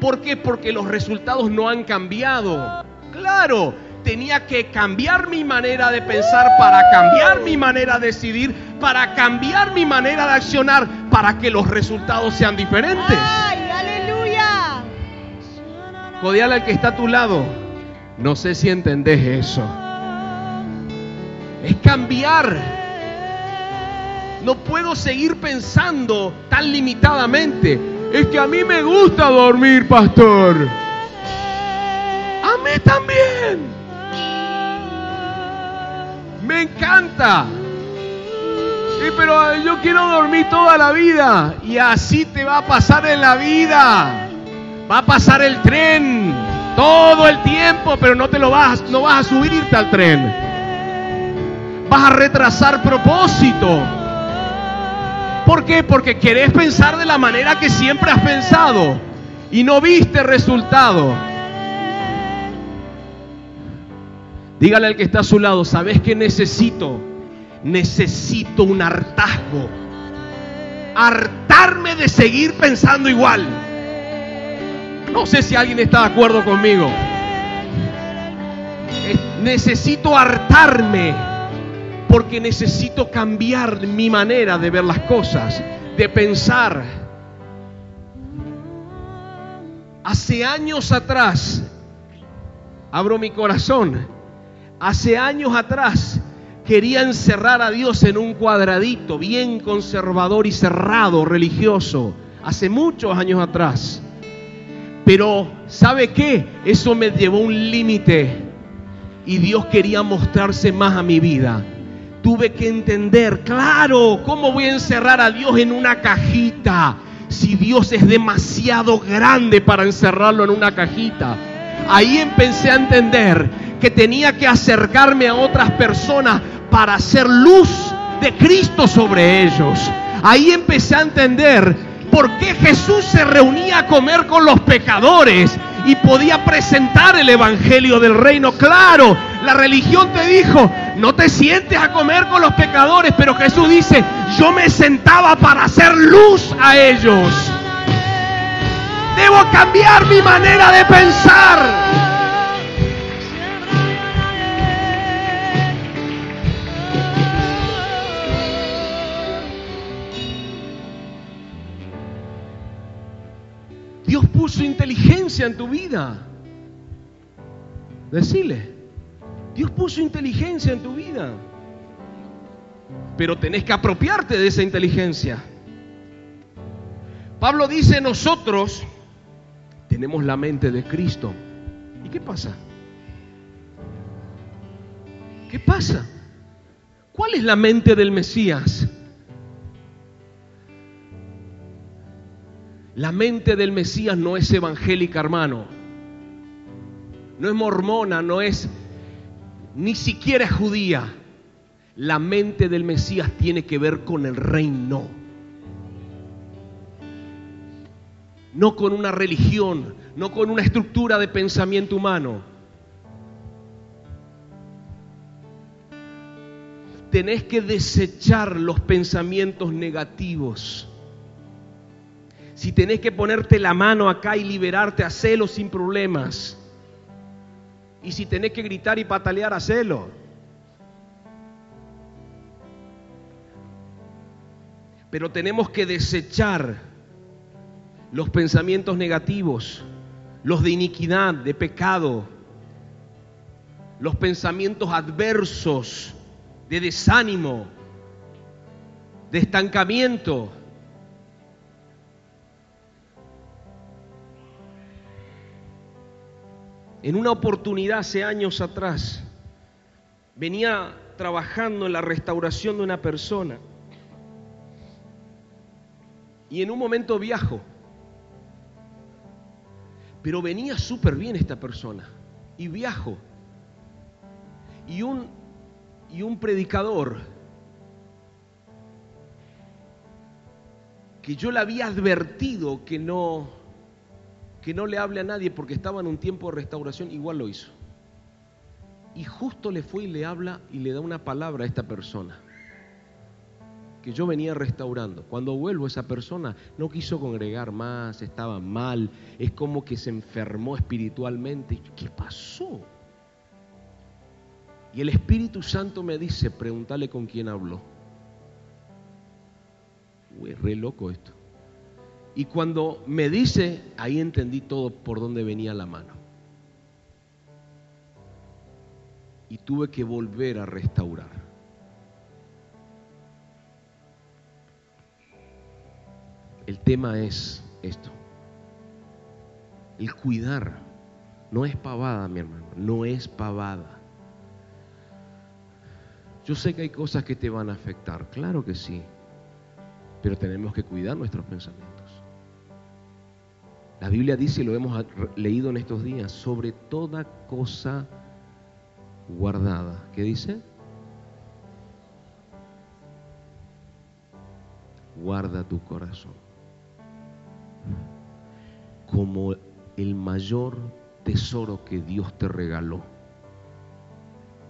¿Por qué? Porque los resultados no han cambiado. Claro, tenía que cambiar mi manera de pensar para cambiar mi manera de decidir, para cambiar mi manera de accionar, para que los resultados sean diferentes. Codeale al que está a tu lado. No sé si entendés eso. Es cambiar. No puedo seguir pensando tan limitadamente. Es que a mí me gusta dormir, pastor. A mí también. Me encanta. Pero yo quiero dormir toda la vida. Y así te va a pasar en la vida. Va a pasar el tren todo el tiempo, pero no te lo vas, no vas a subirte al tren. Vas a retrasar propósito. ¿Por qué? Porque querés pensar de la manera que siempre has pensado y no viste resultado. Dígale al que está a su lado, ¿sabes qué necesito? Necesito un hartazgo. Hartarme de seguir pensando igual. No sé si alguien está de acuerdo conmigo. Necesito hartarme porque necesito cambiar mi manera de ver las cosas, de pensar. Hace años atrás, abro mi corazón, hace años atrás quería encerrar a Dios en un cuadradito bien conservador y cerrado, religioso, hace muchos años atrás. Pero, ¿sabe qué? Eso me llevó a un límite y Dios quería mostrarse más a mi vida. Tuve que entender, claro, ¿cómo voy a encerrar a Dios en una cajita? Si Dios es demasiado grande para encerrarlo en una cajita. Ahí empecé a entender que tenía que acercarme a otras personas para hacer luz de Cristo sobre ellos. Ahí empecé a entender por qué Jesús se reunía a comer con los pecadores y podía presentar el Evangelio del Reino. Claro, la religión te dijo, no te sientes a comer con los pecadores, pero Jesús dice, yo me sentaba para hacer luz a ellos. Debo cambiar mi manera de pensar. Dios puso inteligencia en tu vida. Decile, Dios puso inteligencia en tu vida. Pero tenés que apropiarte de esa inteligencia. Pablo dice, nosotros tenemos la mente de Cristo. ¿Y qué pasa? ¿Qué pasa? ¿Cuál es la mente del Mesías? La mente del Mesías no es evangélica, hermano. No es mormona, no es ni siquiera judía. La mente del Mesías tiene que ver con el reino. No con una religión, no con una estructura de pensamiento humano. Tenés que desechar los pensamientos negativos. Si tenés que ponerte la mano acá y liberarte, hacelo sin problemas. Y si tenés que gritar y patalear, hacelo. Pero tenemos que desechar los pensamientos negativos, los de iniquidad, de pecado, los pensamientos adversos, de desánimo, de estancamiento. En una oportunidad hace años atrás, venía trabajando en la restauración de una persona. Y en un momento viajo, pero venía súper bien esta persona. Y viajo. Y un, y un predicador que yo le había advertido que no, que no le hable a nadie porque estaba en un tiempo de restauración, igual lo hizo. Y justo le fue y le habla y le da una palabra a esta persona que yo venía restaurando. Cuando vuelvo esa persona no quiso congregar más, estaba mal, es como que se enfermó espiritualmente. ¿Qué pasó? Y el Espíritu Santo me dice, pregúntale con quién habló. Uy, re loco esto. Y cuando me dice, ahí entendí todo por dónde venía la mano. Y tuve que volver a restaurar. El tema es esto. El cuidar no es pavada, mi hermano, no es pavada. Yo sé que hay cosas que te van a afectar, claro que sí, pero tenemos que cuidar nuestros pensamientos. La Biblia dice, y lo hemos leído en estos días, sobre toda cosa guardada. ¿Qué dice? Guarda tu corazón como el mayor tesoro que Dios te regaló.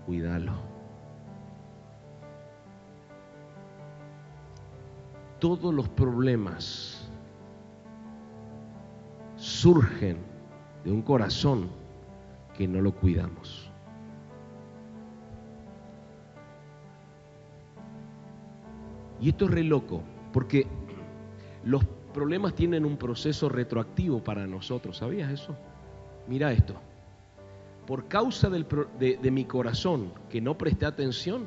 Cuídalo. Todos los problemas surgen de un corazón que no lo cuidamos. Y esto es re loco, porque los problemas tienen un proceso retroactivo para nosotros. ¿Sabías eso? Mira esto. Por causa de, mi corazón, que no presté atención,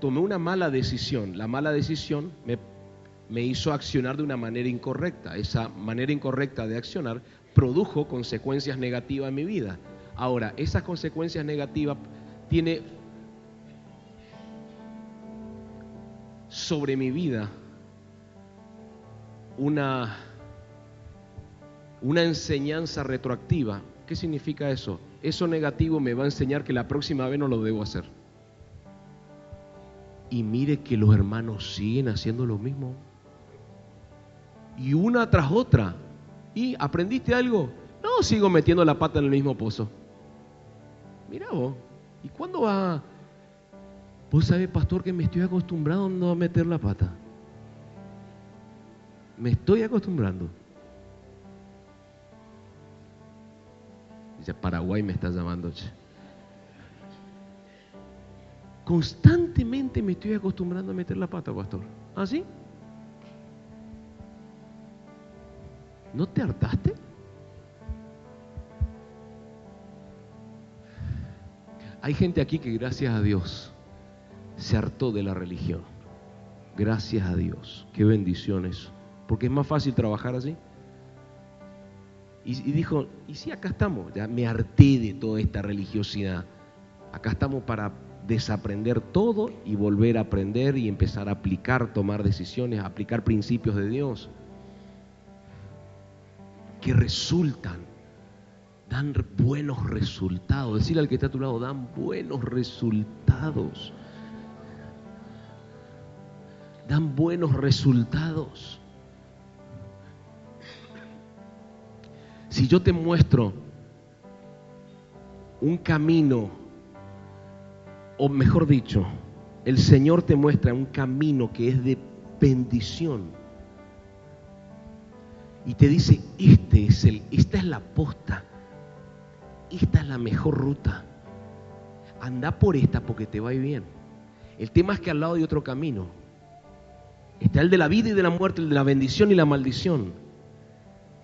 tomé una mala decisión. La mala decisión me, me hizo accionar de una manera incorrecta. Esa manera incorrecta de accionar produjo consecuencias negativas en mi vida. Ahora, esas consecuencias negativas tiene sobre mi vida una, una enseñanza retroactiva. ¿Qué significa eso? Eso negativo me va a enseñar que la próxima vez no lo debo hacer. Y mire que los hermanos siguen haciendo lo mismo. Y una tras otra. ¿Y aprendiste algo? No, sigo metiendo la pata en el mismo pozo. Mira vos. ¿Y cuándo va? Vos sabés, pastor, que me estoy acostumbrado a meter la pata. Me estoy acostumbrando. Dice, Paraguay me está llamando. Constantemente me estoy acostumbrando a meter la pata, pastor. ¿Ah, sí? ¿No te hartaste? Hay gente aquí que gracias a Dios se hartó de la religión. Gracias a Dios. Qué bendiciones porque es más fácil trabajar así. Y, dijo, y si acá estamos, ya me harté de toda esta religiosidad. Acá estamos para desaprender todo y volver a aprender y empezar a aplicar, tomar decisiones, aplicar principios de Dios que resultan, dan buenos resultados. Decirle al que está a tu lado, dan buenos resultados. Dan buenos resultados. Si yo te muestro un camino, o mejor dicho, el Señor te muestra un camino que es de bendición y te dice, este es el, esta es la posta, esta es la mejor ruta. Anda por esta porque te va bien. El tema es que al lado hay otro camino. Está el de la vida y de la muerte, el de la bendición y la maldición.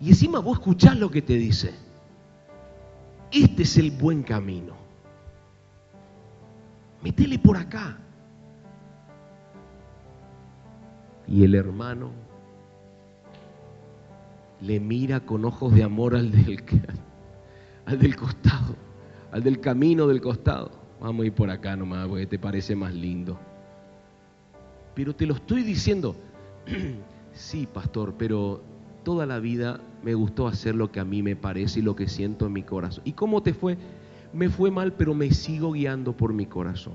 Y encima vos escuchás lo que te dice. Este es el buen camino. Métele por acá. Y el hermano le mira con ojos de amor al del, al del costado, al del camino del costado. Vamos a ir por acá nomás porque te parece más lindo. Pero te lo estoy diciendo, sí, pastor, pero toda la vida me gustó hacer lo que a mí me parece y lo que siento en mi corazón. ¿Y cómo te fue? Me fue mal, pero me sigo guiando por mi corazón.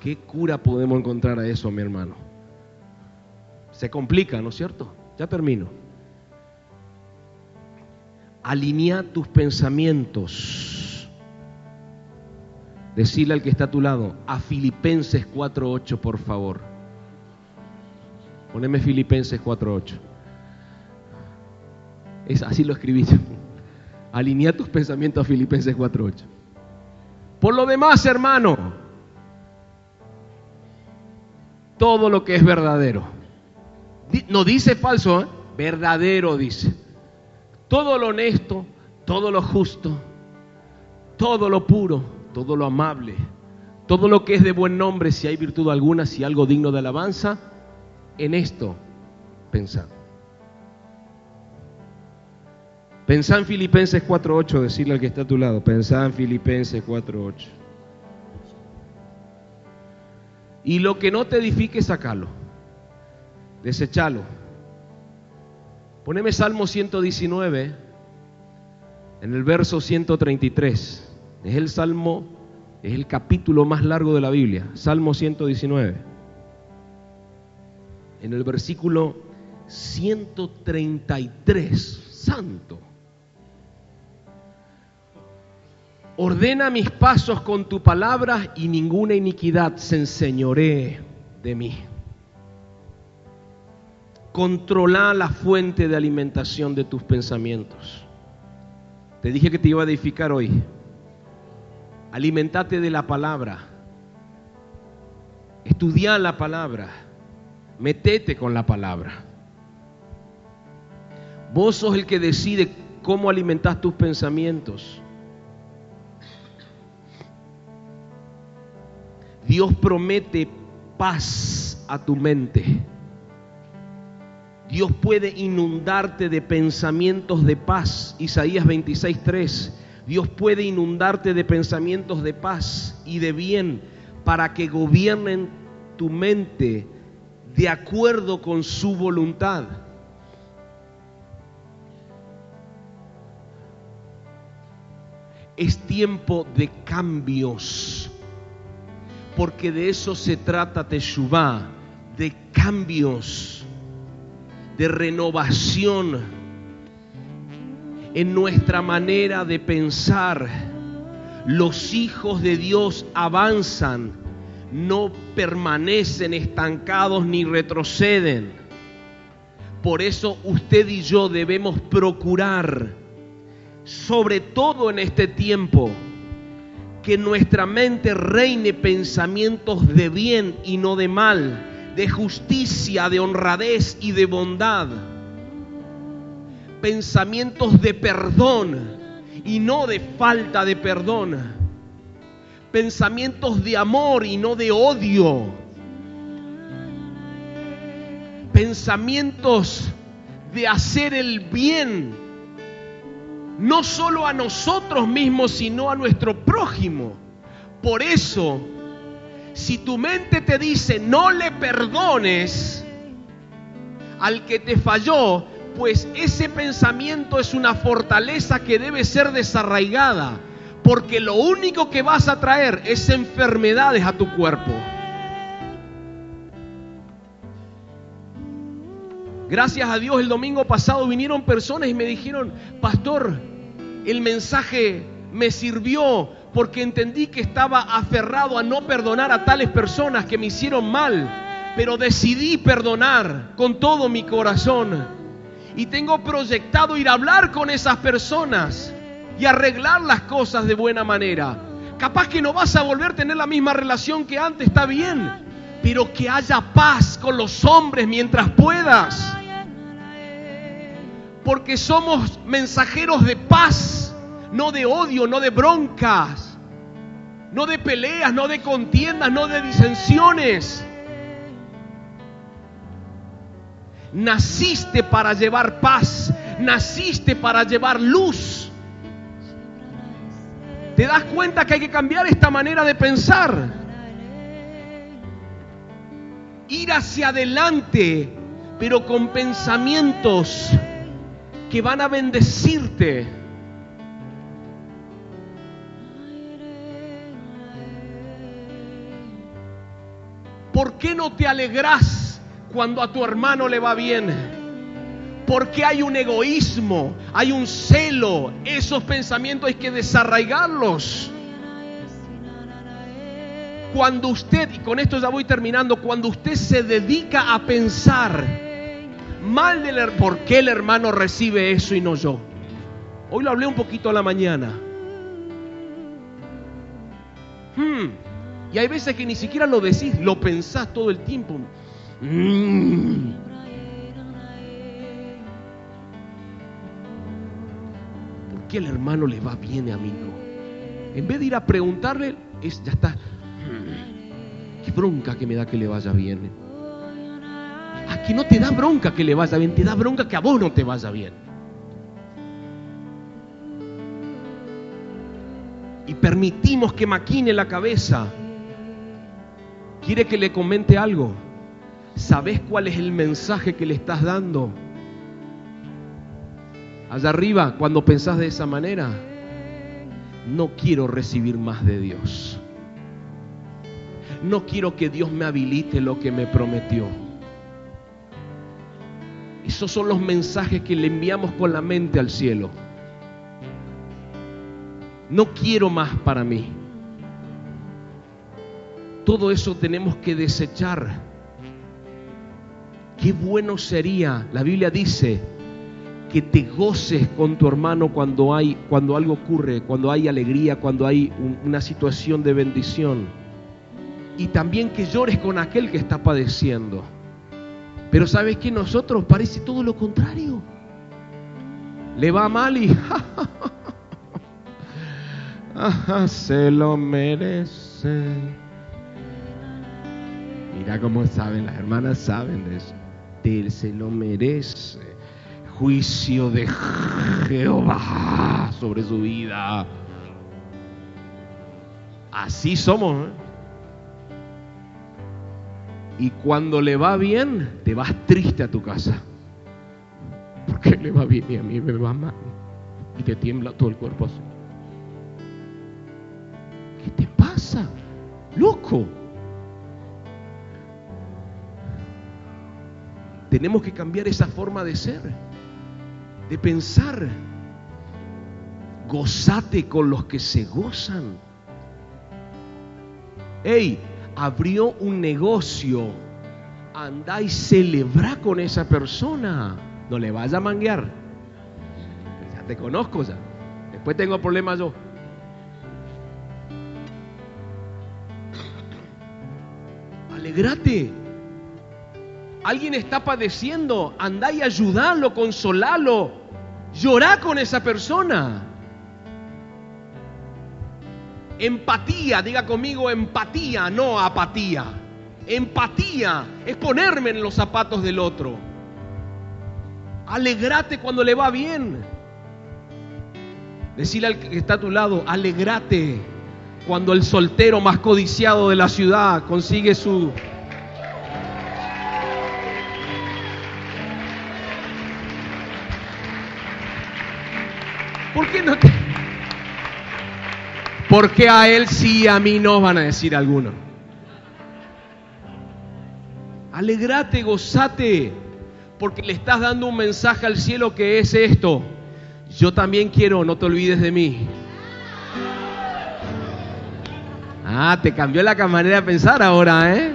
¿Qué cura podemos encontrar a eso, mi hermano? Se complica, ¿no es cierto? Ya termino. Alinea tus pensamientos. Decirle al que está a tu lado, a Filipenses 4.8, por favor. Poneme Filipenses 4.8. Es, así lo escribí yo. Alinea tus pensamientos a Filipenses 4.8. Por lo demás, hermano, todo lo que es verdadero. No dice falso, ¿eh? verdadero dice. Todo lo honesto, todo lo justo, todo lo puro, todo lo amable, todo lo que es de buen nombre, si hay virtud alguna, si algo digno de alabanza, en esto pensad. Pensá en Filipenses 4.8, decirle al que está a tu lado, pensá en Filipenses 4.8. Y lo que no te edifique, sacalo, desechalo. Poneme Salmo 119, en el verso 133. Es el Salmo, es el capítulo más largo de la Biblia, Salmo 119. En el versículo 133, santo. Ordena mis pasos con tu palabra y ninguna iniquidad se enseñoree de mí. Controla la fuente de alimentación de tus pensamientos. Te dije que te iba a edificar hoy. Alimentate de la palabra. Estudia la palabra. Metete con la palabra. Vos sos el que decide cómo alimentas tus pensamientos. Dios promete paz a tu mente. Dios puede inundarte de pensamientos de paz. Isaías 26:3. Dios puede inundarte de pensamientos de paz y de bien para que gobiernen tu mente de acuerdo con su voluntad. Es tiempo de cambios porque de eso se trata Teshuvah, de cambios, de renovación en nuestra manera de pensar. Los hijos de Dios avanzan, no permanecen estancados ni retroceden. Por eso usted y yo debemos procurar, sobre todo en este tiempo, que nuestra mente reine pensamientos de bien y no de mal, de justicia, de honradez y de bondad. Pensamientos de perdón y no de falta de perdón. Pensamientos de amor y no de odio. Pensamientos de hacer el bien no solo a nosotros mismos, sino a nuestro prójimo. Por eso, si tu mente te dice no le perdones al que te falló, pues ese pensamiento es una fortaleza que debe ser desarraigada, porque lo único que vas a traer es enfermedades a tu cuerpo. Gracias a Dios el domingo pasado vinieron personas y me dijeron, pastor, el mensaje me sirvió porque entendí que estaba aferrado a no perdonar a tales personas que me hicieron mal, pero decidí perdonar con todo mi corazón. Y tengo proyectado ir a hablar con esas personas y arreglar las cosas de buena manera. Capaz que no vas a volver a tener la misma relación que antes, está bien, pero que haya paz con los hombres mientras puedas porque somos mensajeros de paz, no de odio, no de broncas, no de peleas, no de contiendas, no de disensiones. Naciste para llevar paz, naciste para llevar luz. ¿Te das cuenta que hay que cambiar esta manera de pensar? Ir hacia adelante, pero con pensamientos que van a bendecirte. ¿Por qué no te alegras cuando a tu hermano le va bien? Porque hay un egoísmo, hay un celo. Esos pensamientos hay que desarraigarlos. Cuando usted, y con esto ya voy terminando, cuando usted se dedica a pensar mal del por qué el hermano recibe eso y no yo. Hoy lo hablé un poquito a la mañana. Hmm, y hay veces que ni siquiera lo decís, lo pensás todo el tiempo. Mm. ¿Por qué el hermano le va bien a mí no? En vez de ir a preguntarle, es, ya está. Mm. Qué bronca que me da que le vaya bien. Aquí no te da bronca que le vaya bien, te da bronca que a vos no te vaya bien. Y permitimos que maquine la cabeza. ¿Quiere que le comente algo? ¿Sabes cuál es el mensaje que le estás dando? Allá arriba, cuando pensás de esa manera, no quiero recibir más de Dios. No quiero que Dios me habilite lo que me prometió. Esos son los mensajes que le enviamos con la mente al cielo. No quiero más para mí. Todo eso tenemos que desechar. Qué bueno sería, la Biblia dice, que te goces con tu hermano cuando hay cuando algo ocurre, cuando hay alegría, cuando hay una situación de bendición. Y también que llores con aquel que está padeciendo. Pero sabes que nosotros parece todo lo contrario. Le va mal y se lo merece. Mira cómo saben, las hermanas saben de eso. Él se lo merece. Juicio de Jehová sobre su vida. Así somos. ¿eh? Y cuando le va bien, te vas triste a tu casa. Porque le va bien y a mí me va mal. Y te tiembla todo el cuerpo así. ¿Qué te pasa? Loco. Tenemos que cambiar esa forma de ser, de pensar. Gozate con los que se gozan. Hey, abrió un negocio. Anda y celebra con esa persona. No le vaya a manguear. Ya te conozco ya. Después tengo problemas yo. Alegrate. Alguien está padeciendo, andá y ayudalo, consolalo, llorá con esa persona. Empatía, diga conmigo empatía, no apatía. Empatía es ponerme en los zapatos del otro. Alegrate cuando le va bien. Decirle al que está a tu lado, alegrate cuando el soltero más codiciado de la ciudad consigue su Porque a él sí, a mí no, van a decir algunos. Alegrate, gozate, porque le estás dando un mensaje al cielo que es esto. Yo también quiero, no te olvides de mí. Ah, te cambió la manera de pensar ahora, ¿eh?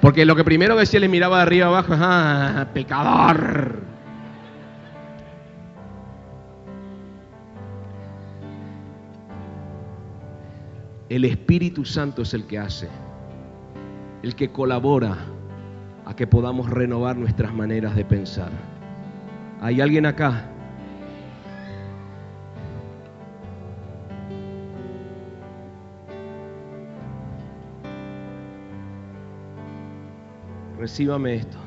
Porque lo que primero decía le miraba de arriba abajo, ah, pecador. El Espíritu Santo es el que hace, el que colabora a que podamos renovar nuestras maneras de pensar. ¿Hay alguien acá? Recíbame esto.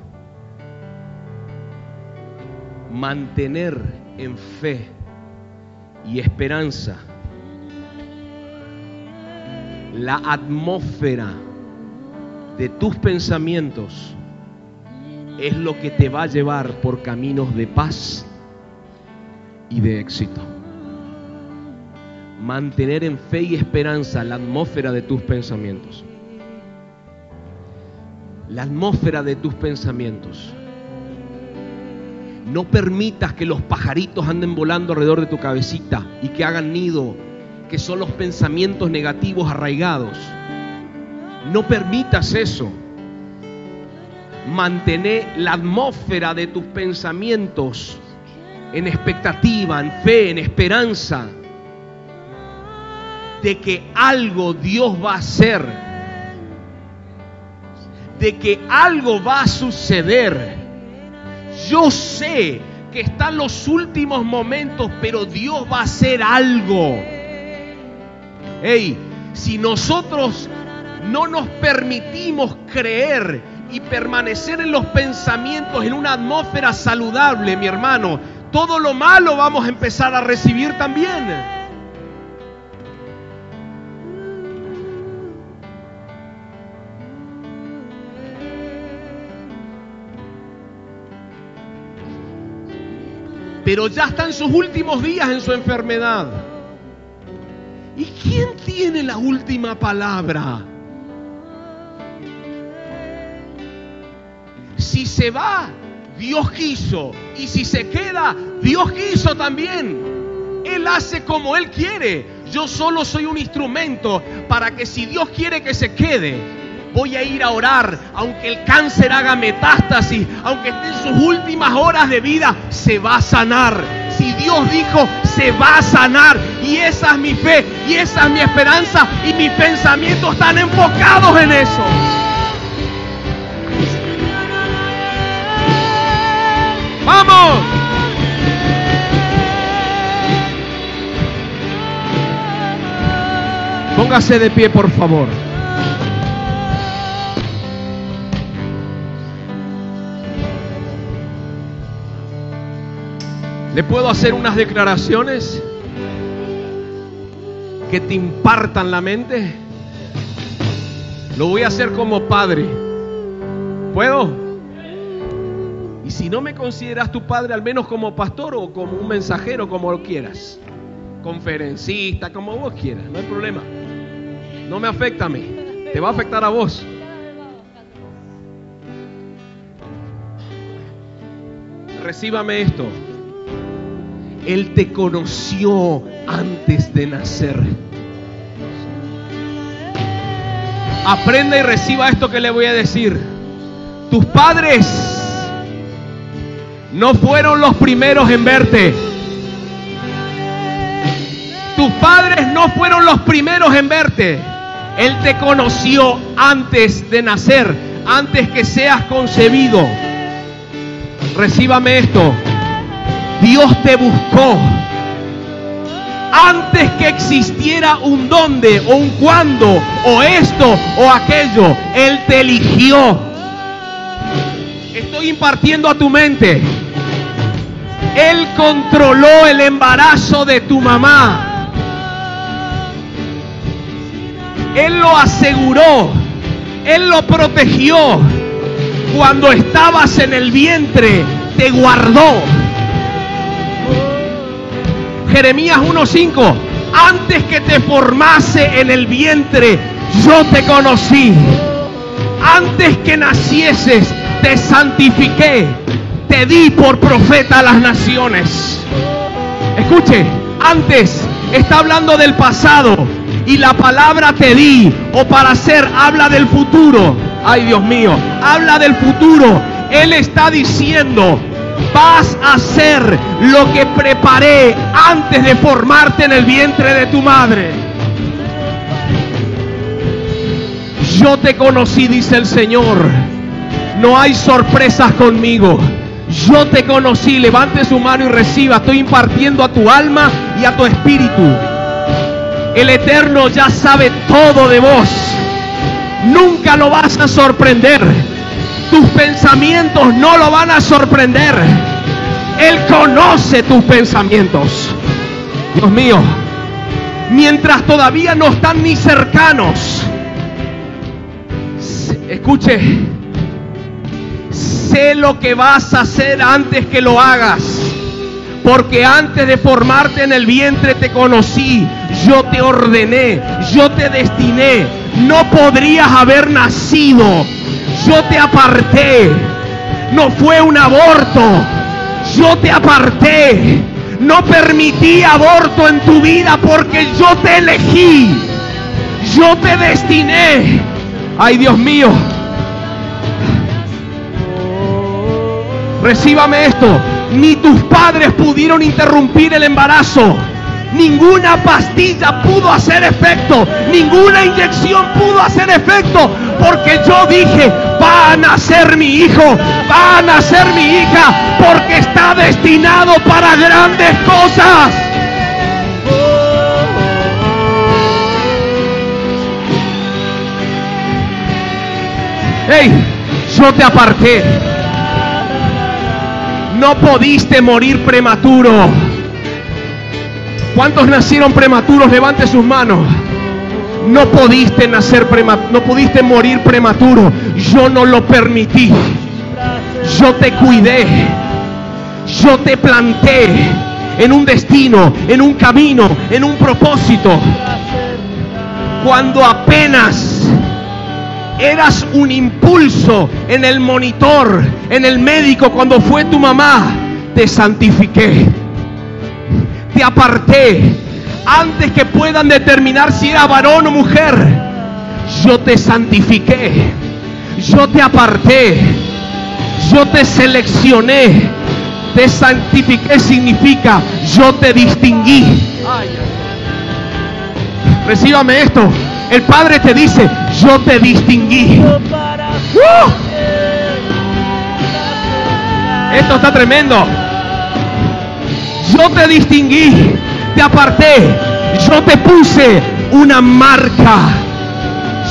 Mantener en fe y esperanza la atmósfera de tus pensamientos es lo que te va a llevar por caminos de paz y de éxito. Mantener en fe y esperanza la atmósfera de tus pensamientos. la atmósfera de tus pensamientos. No permitas que los pajaritos anden volando alrededor de tu cabecita y que hagan nido, que son los pensamientos negativos arraigados. No permitas eso. Mantén la atmósfera de tus pensamientos en expectativa, en fe, en esperanza de que algo Dios va a hacer, de que algo va a suceder. Yo sé que están los últimos momentos, pero Dios va a hacer algo. Hey, si nosotros no nos permitimos creer y permanecer en los pensamientos en una atmósfera saludable, mi hermano, todo lo malo vamos a empezar a recibir también. pero ya está en sus últimos días en su enfermedad. ¿Y quién tiene la última palabra? Si se va, Dios quiso. Y si se queda, Dios quiso también. Él hace como Él quiere. Yo solo soy un instrumento para que si Dios quiere que se quede, voy a ir a orar, aunque el cáncer haga metástasis, aunque esté en sus últimas horas de vida, se va a sanar. Si Dios dijo, se va a sanar. Y esa es mi fe, y esa es mi esperanza, y mis pensamientos están enfocados en eso. ¡Vamos! Póngase de pie, por favor. ¿Le puedo hacer unas declaraciones que te impartan la mente? Lo voy a hacer como padre. ¿Puedo? Y si no me consideras tu padre, al menos como pastor o como un mensajero, como lo quieras. Conferencista, como vos quieras, no hay problema. No me afecta a mí, te va a afectar a vos. Recíbame esto. Él te conoció antes de nacer. Aprenda y reciba esto que le voy a decir. Tus padres no fueron los primeros en verte. Tus padres no fueron los primeros en verte. Él te conoció antes de nacer, antes que seas concebido. Recíbame esto. Dios te buscó antes que existiera un dónde o un cuándo o esto o aquello. Él te eligió. Estoy impartiendo a tu mente. Él controló el embarazo de tu mamá. Él lo aseguró. Él lo protegió. Cuando estabas en el vientre, te guardó. Jeremías 1.5, antes que te formase en el vientre, yo te conocí. Antes que nacieses, te santifiqué. Te di por profeta a las naciones. Escuche, antes está hablando del pasado y la palabra te di o para ser habla del futuro. Ay Dios mío, habla del futuro. Él está diciendo, vas a hacer lo que preparé antes de formarte en el vientre de tu madre. Yo te conocí, dice el Señor. No hay sorpresas conmigo. Yo te conocí. Levante su mano y reciba. Estoy impartiendo a tu alma y a tu espíritu. El Eterno ya sabe todo de vos. Nunca lo vas a sorprender tus pensamientos no lo van a sorprender. Él conoce tus pensamientos. Dios mío, mientras todavía no están ni cercanos, escuche, sé lo que vas a hacer antes que lo hagas. Porque antes de formarte en el vientre te conocí, yo te ordené, yo te destiné. No podrías haber nacido Yo te aparté. No fue un aborto. Yo te aparté. No permití aborto en tu vida porque yo te elegí. Yo te destiné. Ay Dios mío. Recíbame esto. Ni tus padres pudieron interrumpir el embarazo. Ninguna pastilla pudo hacer efecto. Ninguna inyección pudo hacer efecto. Porque yo dije, va a nacer mi hijo. Va a nacer mi hija. Porque está destinado para grandes cosas. Hey, yo te aparté. No pudiste morir prematuro. ¿Cuántos nacieron prematuros? Levante sus manos. No pudiste nacer prematuro, no pudiste morir prematuro. Yo no lo permití. Yo te cuidé. Yo te planté en un destino, en un camino, en un propósito. Cuando apenas eras un impulso en el monitor, en el médico, cuando fue tu mamá, te santifiqué, te aparté, antes que puedan determinar si era varón o mujer, yo te santifiqué, yo te aparté, yo te seleccioné, te santifiqué significa yo te distinguí. Recíbame esto. El Padre te dice, yo te distinguí. ¡Uh! Esto está tremendo. Yo te distinguí, te aparté, yo te puse una marca.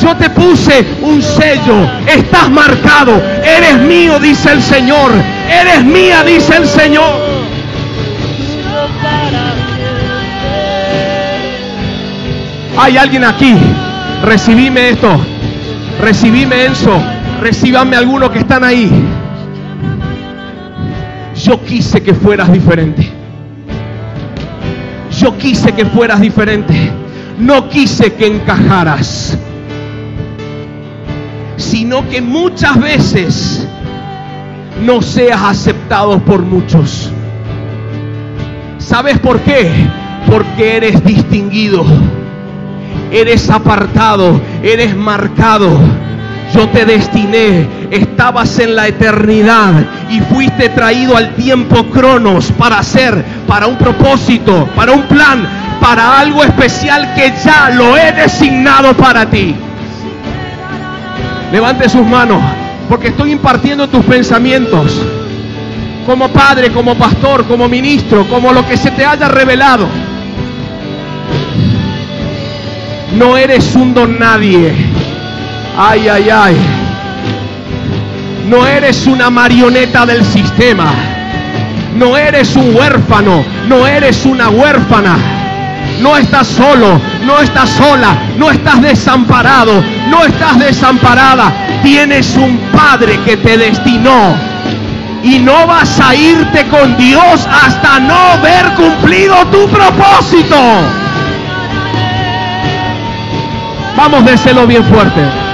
Yo te puse un sello, estás marcado, eres mío, dice el Señor, eres mía, dice el Señor. Hay alguien aquí recibime esto, recibime eso, recíbame algunos que están ahí. Yo quise que fueras diferente. Yo quise que fueras diferente. No quise que encajaras. Sino que muchas veces no seas aceptado por muchos. ¿Sabes por qué? Porque eres distinguido eres apartado, eres marcado. Yo te destiné, estabas en la eternidad y fuiste traído al tiempo cronos para hacer, para un propósito, para un plan, para algo especial que ya lo he designado para ti. Levante sus manos, porque estoy impartiendo tus pensamientos como padre, como pastor, como ministro, como lo que se te haya revelado. No eres un don nadie. Ay, ay, ay. No eres una marioneta del sistema. No eres un huérfano. No eres una huérfana. No estás solo. No estás sola. No estás desamparado. No estás desamparada. Tienes un Padre que te destinó. Y no vas a irte con Dios hasta no ver cumplido tu propósito. Vamos, déselo bien fuerte.